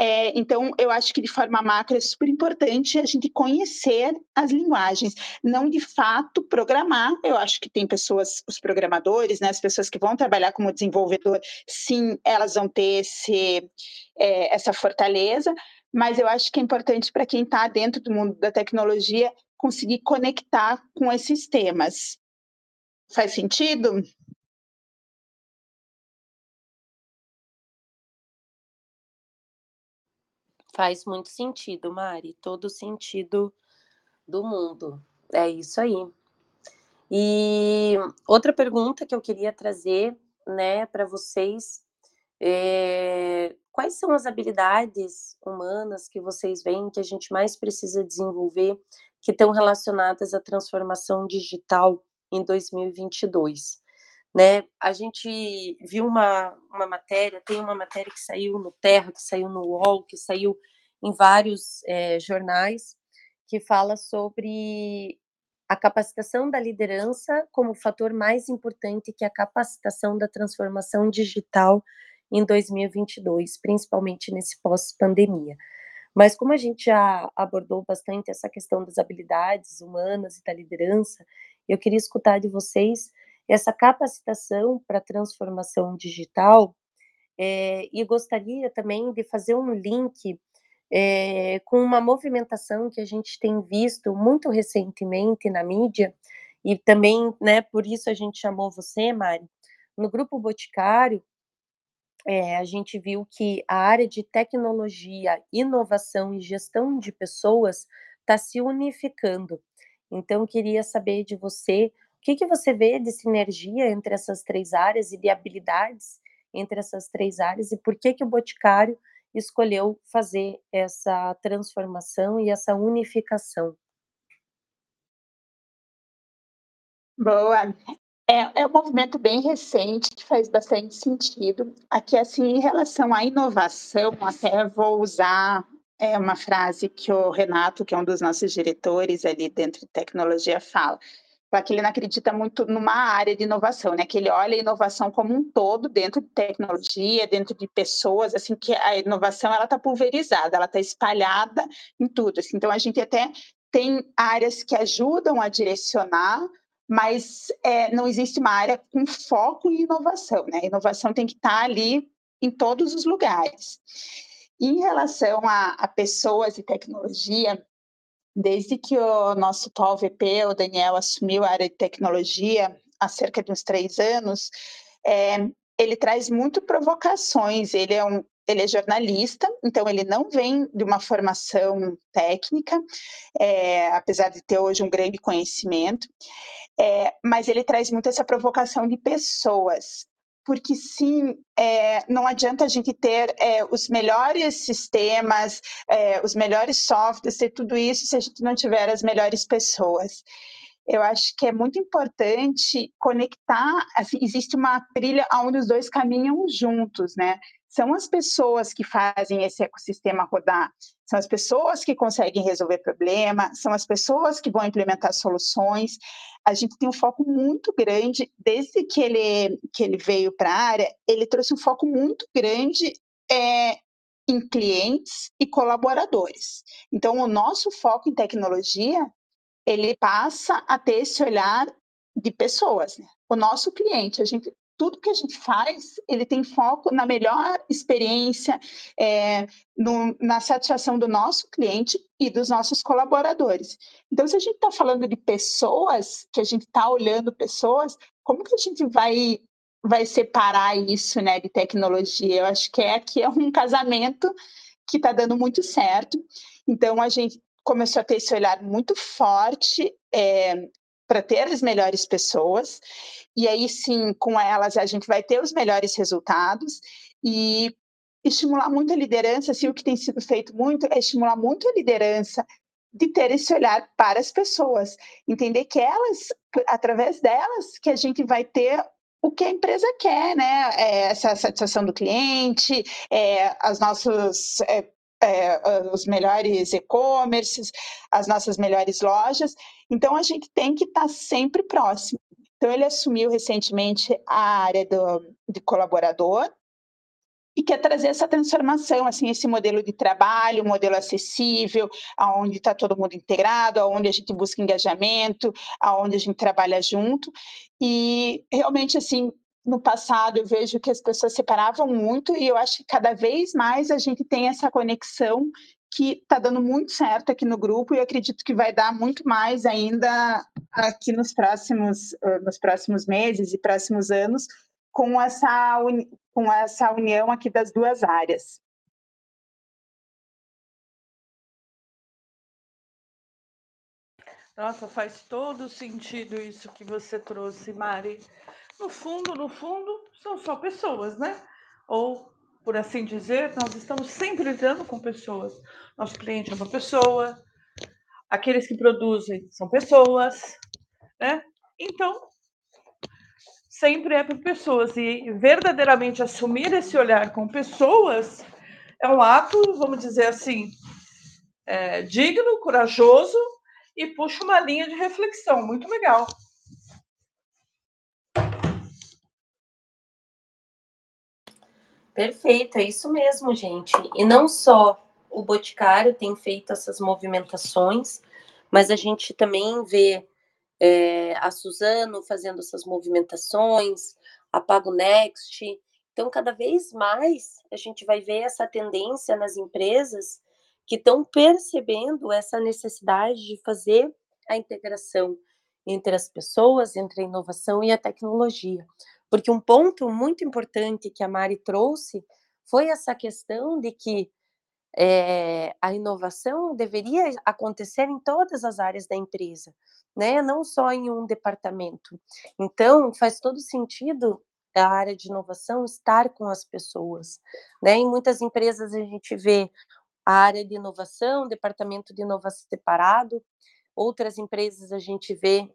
é, então, eu acho que de forma macro é super importante a gente conhecer as linguagens, não de fato programar. Eu acho que tem pessoas, os programadores, né, as pessoas que vão trabalhar como desenvolvedor, sim, elas vão ter esse, é, essa fortaleza, mas eu acho que é importante para quem está dentro do mundo da tecnologia conseguir conectar com esses temas. Faz sentido? Faz muito sentido, Mari, todo sentido do mundo. É isso aí. E outra pergunta que eu queria trazer, né, para vocês, é, quais são as habilidades humanas que vocês veem que a gente mais precisa desenvolver que estão relacionadas à transformação digital em 2022? Né? A gente viu uma, uma matéria, tem uma matéria que saiu no Terra, que saiu no UOL, que saiu em vários é, jornais, que fala sobre a capacitação da liderança como fator mais importante que a capacitação da transformação digital em 2022, principalmente nesse pós-pandemia. Mas como a gente já abordou bastante essa questão das habilidades humanas e da liderança, eu queria escutar de vocês essa capacitação para transformação digital é, e gostaria também de fazer um link é, com uma movimentação que a gente tem visto muito recentemente na mídia, e também, né, por isso a gente chamou você, Mari, no Grupo Boticário, é, a gente viu que a área de tecnologia, inovação e gestão de pessoas está se unificando. Então, queria saber de você o que, que você vê de sinergia entre essas três áreas e de habilidades entre essas três áreas e por que, que o Boticário escolheu fazer essa transformação e essa unificação. Boa. É, é um movimento bem recente que faz bastante sentido. Aqui, assim, em relação à inovação, até vou usar é, uma frase que o Renato, que é um dos nossos diretores ali dentro de tecnologia, fala não acredita muito numa área de inovação, né? Que ele olha a inovação como um todo dentro de tecnologia, dentro de pessoas, assim que a inovação ela está pulverizada, ela está espalhada em tudo. Assim. Então a gente até tem áreas que ajudam a direcionar, mas é, não existe uma área com foco em inovação, né? A inovação tem que estar tá ali em todos os lugares. Em relação a, a pessoas e tecnologia, Desde que o nosso atual VP, o Daniel, assumiu a área de tecnologia há cerca de uns três anos, é, ele traz muito provocações. Ele é um ele é jornalista, então ele não vem de uma formação técnica, é, apesar de ter hoje um grande conhecimento, é, mas ele traz muito essa provocação de pessoas porque sim, é, não adianta a gente ter é, os melhores sistemas, é, os melhores softwares, ter tudo isso se a gente não tiver as melhores pessoas. eu acho que é muito importante conectar, assim, existe uma trilha onde os dois caminham juntos, né? São as pessoas que fazem esse ecossistema rodar, são as pessoas que conseguem resolver problema, são as pessoas que vão implementar soluções. A gente tem um foco muito grande, desde que ele, que ele veio para a área, ele trouxe um foco muito grande é, em clientes e colaboradores. Então, o nosso foco em tecnologia ele passa a ter esse olhar de pessoas. Né? O nosso cliente, a gente, tudo que a gente faz, ele tem foco na melhor experiência, é, no, na satisfação do nosso cliente e dos nossos colaboradores. Então, se a gente está falando de pessoas, que a gente está olhando pessoas, como que a gente vai vai separar isso, né, de tecnologia? Eu acho que é aqui é um casamento que está dando muito certo. Então, a gente começou a ter esse olhar muito forte é, para ter as melhores pessoas, e aí sim, com elas a gente vai ter os melhores resultados e estimular muito a liderança, assim, o que tem sido feito muito é estimular muito a liderança de ter esse olhar para as pessoas, entender que elas, através delas, que a gente vai ter o que a empresa quer, né? É essa satisfação do cliente, é, as nossas é, é, os melhores e-commerces, as nossas melhores lojas. Então, a gente tem que estar tá sempre próximo. Então, ele assumiu recentemente a área do, de colaborador e quer trazer essa transformação, assim, esse modelo de trabalho, modelo acessível, aonde está todo mundo integrado, aonde a gente busca engajamento, aonde a gente trabalha junto. E realmente, assim, no passado eu vejo que as pessoas separavam muito e eu acho que cada vez mais a gente tem essa conexão que está dando muito certo aqui no grupo e acredito que vai dar muito mais ainda aqui nos próximos, nos próximos meses e próximos anos com essa, com essa união aqui das duas áreas. Nossa, faz todo sentido isso que você trouxe, Mari no fundo, no fundo, são só pessoas, né? Ou, por assim dizer, nós estamos sempre lidando com pessoas. Nosso cliente é uma pessoa, aqueles que produzem são pessoas, né? Então, sempre é por pessoas. E verdadeiramente assumir esse olhar com pessoas é um ato, vamos dizer assim, é, digno, corajoso e puxa uma linha de reflexão muito legal. Perfeito, é isso mesmo, gente. E não só o Boticário tem feito essas movimentações, mas a gente também vê é, a Suzano fazendo essas movimentações, a Pago Next. Então, cada vez mais a gente vai ver essa tendência nas empresas que estão percebendo essa necessidade de fazer a integração entre as pessoas, entre a inovação e a tecnologia. Porque um ponto muito importante que a Mari trouxe foi essa questão de que é, a inovação deveria acontecer em todas as áreas da empresa, né? não só em um departamento. Então, faz todo sentido a área de inovação estar com as pessoas. Né? Em muitas empresas a gente vê a área de inovação, departamento de inovação separado, outras empresas a gente vê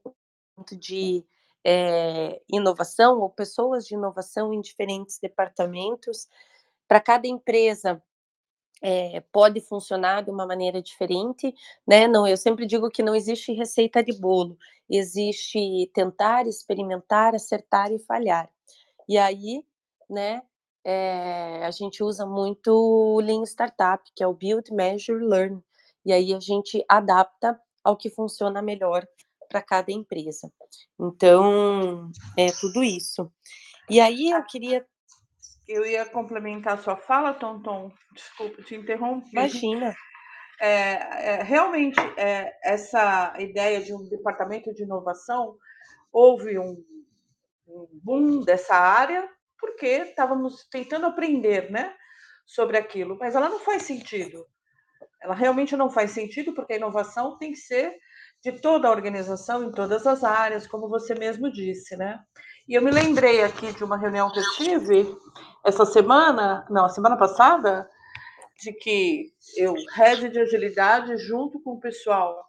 de é, inovação ou pessoas de inovação em diferentes departamentos. Para cada empresa é, pode funcionar de uma maneira diferente, né? Não, eu sempre digo que não existe receita de bolo, existe tentar, experimentar, acertar e falhar. E aí, né? É, a gente usa muito o Lean Startup, que é o Build, Measure, Learn. E aí a gente adapta ao que funciona melhor para cada empresa. Então, é tudo isso. E aí eu queria. Eu ia complementar a sua fala, Tonton. Desculpa te interromper. Imagina. <laughs> É, é, realmente, é, essa ideia de um departamento de inovação, houve um, um boom dessa área, porque estávamos tentando aprender né, sobre aquilo, mas ela não faz sentido. Ela realmente não faz sentido, porque a inovação tem que ser de toda a organização em todas as áreas, como você mesmo disse, né? E eu me lembrei aqui de uma reunião que eu tive essa semana, não, a semana passada, de que eu, head de agilidade, junto com o pessoal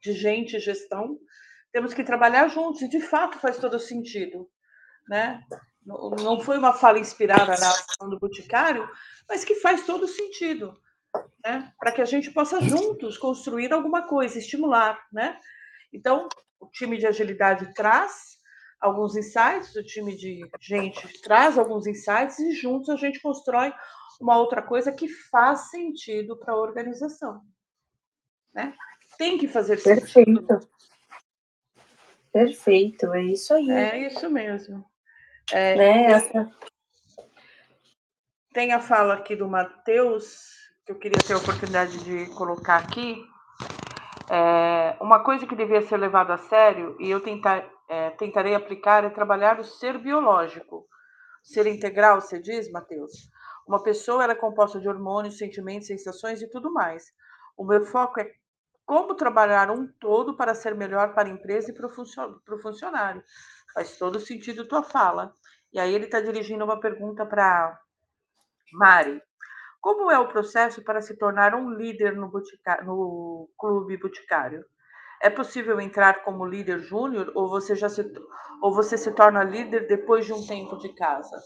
de gente e gestão, temos que trabalhar juntos, e de fato faz todo sentido. Né? Não foi uma fala inspirada na ação do Boticário, mas que faz todo sentido, né? para que a gente possa juntos construir alguma coisa, estimular. Né? Então, o time de agilidade traz alguns insights, o time de gente traz alguns insights e juntos a gente constrói uma outra coisa que faz sentido para a organização. Né? Tem que fazer sentido. Perfeito. Perfeito, é isso aí. É isso mesmo. É, né? Essa... Tem a fala aqui do Matheus, que eu queria ter a oportunidade de colocar aqui. É, uma coisa que devia ser levada a sério, e eu tentar, é, tentarei aplicar, é trabalhar o ser biológico. Ser integral, você diz, Matheus? Uma pessoa era composta de hormônios, sentimentos, sensações e tudo mais. O meu foco é como trabalhar um todo para ser melhor para a empresa e para o funcionário. Faz todo sentido tua fala. E aí ele está dirigindo uma pergunta para Mari. Como é o processo para se tornar um líder no, no clube boticário? É possível entrar como líder júnior ou você já se ou você se torna líder depois de um tempo de casa?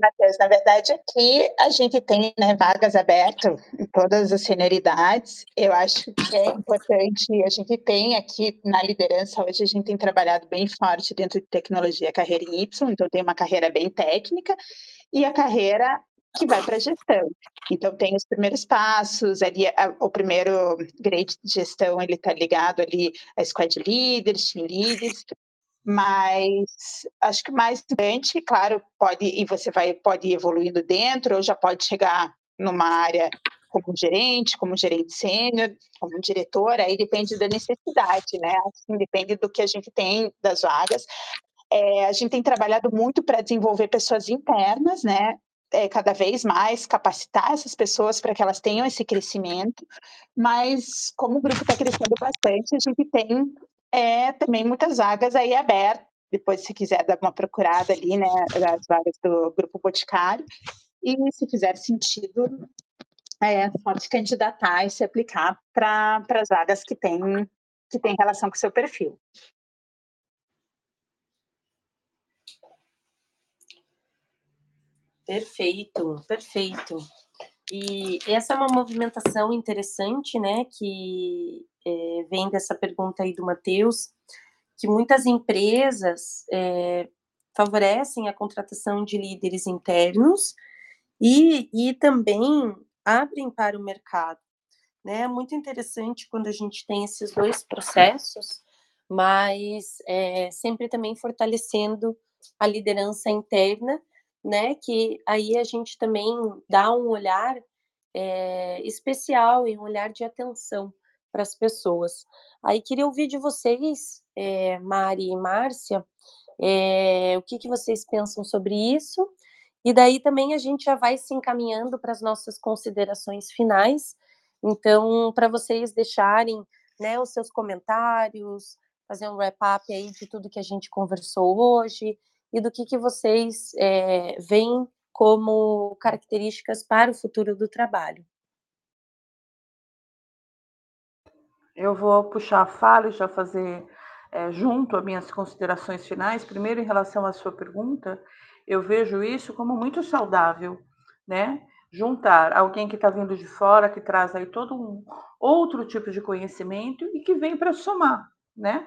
Matheus, na verdade, aqui a gente tem né, vagas abertas em todas as senioridades. Eu acho que é importante, a gente tem aqui na liderança, hoje a gente tem trabalhado bem forte dentro de tecnologia, carreira em Y, então tem uma carreira bem técnica, e a carreira que vai para a gestão. Então, tem os primeiros passos, ali, o primeiro grade de gestão, ele está ligado ali a squad leaders, team leaders, mas acho que mais importante, claro, pode e você vai pode ir evoluindo dentro, ou já pode chegar numa área como gerente, como gerente sênior, como diretor, aí depende da necessidade, né? Assim, depende do que a gente tem das vagas. É, a gente tem trabalhado muito para desenvolver pessoas internas, né? É, cada vez mais capacitar essas pessoas para que elas tenham esse crescimento, mas como o grupo está crescendo bastante, a gente tem é também muitas vagas aí abertas. Depois, se quiser dar uma procurada ali, né, as vagas do Grupo Boticário. E se fizer sentido, é só se candidatar e se aplicar para as vagas que tem, que tem relação com o seu perfil. Perfeito, perfeito. E essa é uma movimentação interessante, né, que é, vem dessa pergunta aí do Matheus, que muitas empresas é, favorecem a contratação de líderes internos e, e também abrem para o mercado. Né? É muito interessante quando a gente tem esses dois processos, mas é, sempre também fortalecendo a liderança interna, né? Que aí a gente também dá um olhar é, especial e um olhar de atenção para as pessoas. Aí queria ouvir de vocês, é, Mari e Márcia, é, o que, que vocês pensam sobre isso, e daí também a gente já vai se encaminhando para as nossas considerações finais. Então, para vocês deixarem né, os seus comentários, fazer um wrap-up aí de tudo que a gente conversou hoje e do que, que vocês é, veem como características para o futuro do trabalho. Eu vou puxar a fala e já fazer é, junto as minhas considerações finais. Primeiro, em relação à sua pergunta, eu vejo isso como muito saudável, né? Juntar alguém que está vindo de fora, que traz aí todo um outro tipo de conhecimento e que vem para somar, né?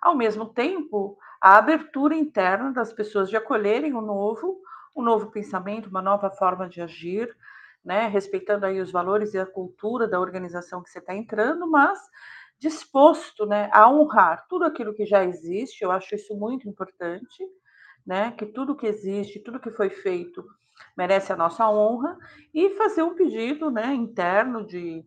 Ao mesmo tempo, a abertura interna das pessoas de acolherem o novo, um novo pensamento, uma nova forma de agir, né, respeitando aí os valores e a cultura da organização que você está entrando, mas disposto, né, a honrar tudo aquilo que já existe. Eu acho isso muito importante, né, que tudo que existe, tudo que foi feito merece a nossa honra e fazer um pedido, né, interno de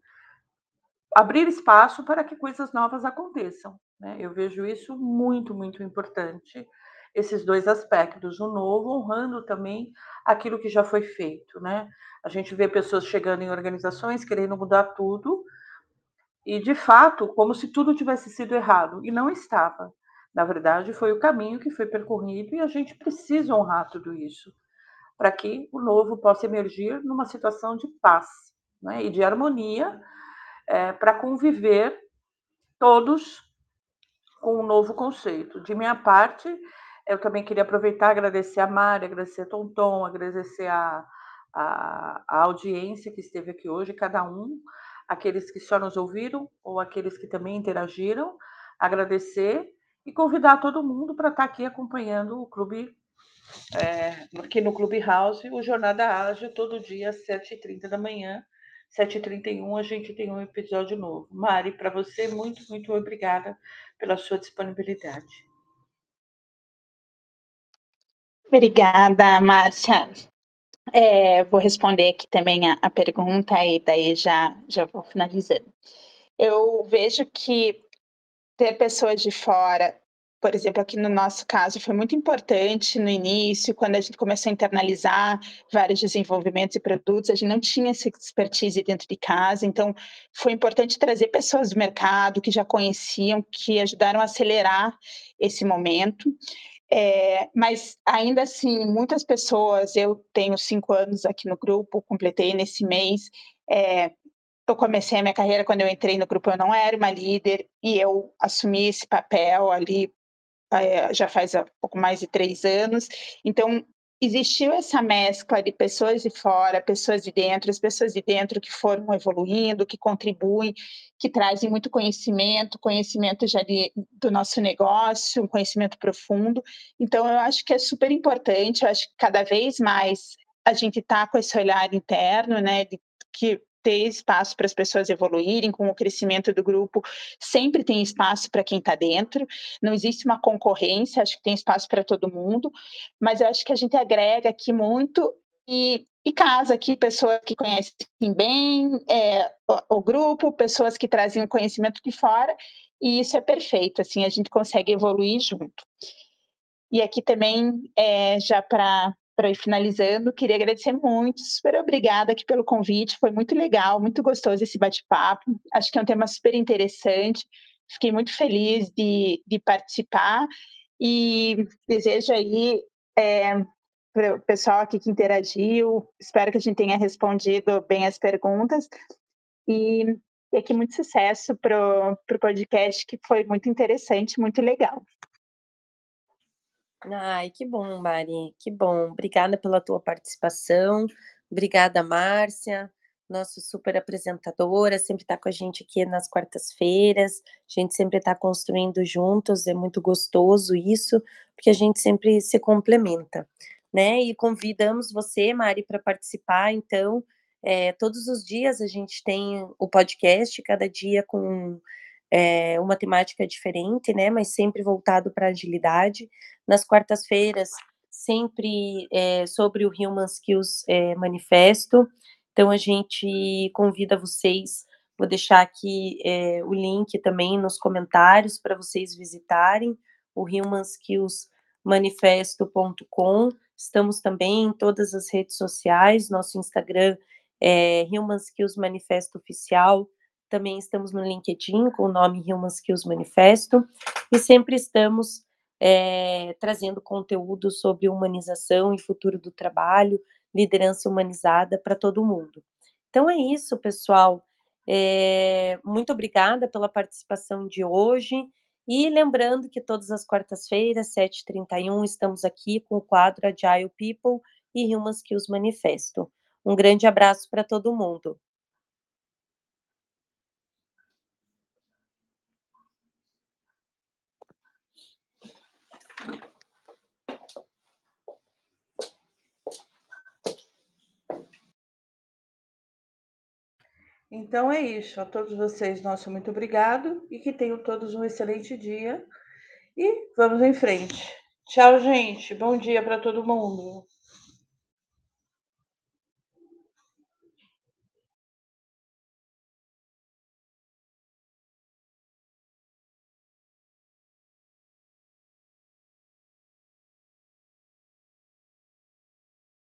abrir espaço para que coisas novas aconteçam. Né? Eu vejo isso muito, muito importante esses dois aspectos, o novo honrando também aquilo que já foi feito, né? A gente vê pessoas chegando em organizações querendo mudar tudo e de fato como se tudo tivesse sido errado e não estava. Na verdade, foi o caminho que foi percorrido e a gente precisa honrar tudo isso para que o novo possa emergir numa situação de paz né? e de harmonia é, para conviver todos com um novo conceito. De minha parte, eu também queria aproveitar agradecer a Mari, agradecer a Tonton, agradecer a, a, a audiência que esteve aqui hoje, cada um, aqueles que só nos ouviram ou aqueles que também interagiram, agradecer e convidar todo mundo para estar aqui acompanhando o clube, é, aqui no Clube House, o Jornada Ágil, todo dia às 7h30 da manhã, 7h31 a gente tem um episódio novo. Mari, para você, muito, muito obrigada pela sua disponibilidade. Obrigada, Márcia. É, vou responder aqui também a, a, pergunta e daí já, já vou finalizando. Eu vejo que ter pessoas de fora por exemplo, aqui no nosso caso, foi muito importante no início, quando a gente começou a internalizar vários desenvolvimentos e produtos, a gente não tinha essa expertise dentro de casa, então foi importante trazer pessoas do mercado que já conheciam, que ajudaram a acelerar esse momento. É, mas ainda assim, muitas pessoas, eu tenho cinco anos aqui no grupo, completei nesse mês, é, eu comecei a minha carreira quando eu entrei no grupo, eu não era uma líder e eu assumi esse papel ali é, já faz um pouco mais de três anos. Então, existiu essa mescla de pessoas de fora, pessoas de dentro, as pessoas de dentro que foram evoluindo, que contribuem, que trazem muito conhecimento, conhecimento já de, do nosso negócio, um conhecimento profundo. Então, eu acho que é super importante, eu acho que cada vez mais a gente está com esse olhar interno, né, de que ter espaço para as pessoas evoluírem com o crescimento do grupo, sempre tem espaço para quem está dentro, não existe uma concorrência, acho que tem espaço para todo mundo, mas eu acho que a gente agrega aqui muito e, e casa aqui pessoas que conhecem bem é, o, o, grupo, pessoas que trazem o conhecimento de fora, e isso é perfeito, assim, a gente consegue evoluir junto. E aqui também, é, já para para ir finalizando, queria agradecer muito, super obrigada aqui pelo convite, foi muito legal, muito gostoso esse bate-papo, acho que é um tema super interessante, fiquei muito feliz de, de participar e desejo aí é, para o pessoal aqui que interagiu, espero que a gente tenha respondido bem as perguntas e, e aqui muito sucesso para o podcast, que foi muito interessante, muito legal. Ai, que bom, Mari, que bom. Obrigada pela tua participação. Obrigada, Márcia, nossa super apresentadora, sempre está com a gente aqui nas quartas-feiras. A gente sempre está construindo juntos, é muito gostoso isso, porque a gente sempre se complementa, né? E convidamos você, Mari, para participar, então. É, todos os dias a gente tem o podcast, cada dia com é, uma temática diferente, né? Mas sempre voltado para agilidade. Nas quartas-feiras, sempre é, sobre o Human Skills é, Manifesto. Então, a gente convida vocês, vou deixar aqui é, o link também nos comentários para vocês visitarem o humanskillsmanifesto.com. Estamos também em todas as redes sociais, nosso Instagram é Human Skills Manifesto Oficial, também estamos no LinkedIn com o nome Human Skills Manifesto, e sempre estamos é, trazendo conteúdo sobre humanização e futuro do trabalho, liderança humanizada para todo mundo. Então é isso, pessoal. É, muito obrigada pela participação de hoje. E lembrando que todas as quartas-feiras, 7h31, estamos aqui com o quadro Agile People e Human Skills Manifesto. Um grande abraço para todo mundo. Então é isso. A todos vocês, nosso muito obrigado e que tenham todos um excelente dia. E vamos em frente. Tchau, gente. Bom dia para todo mundo.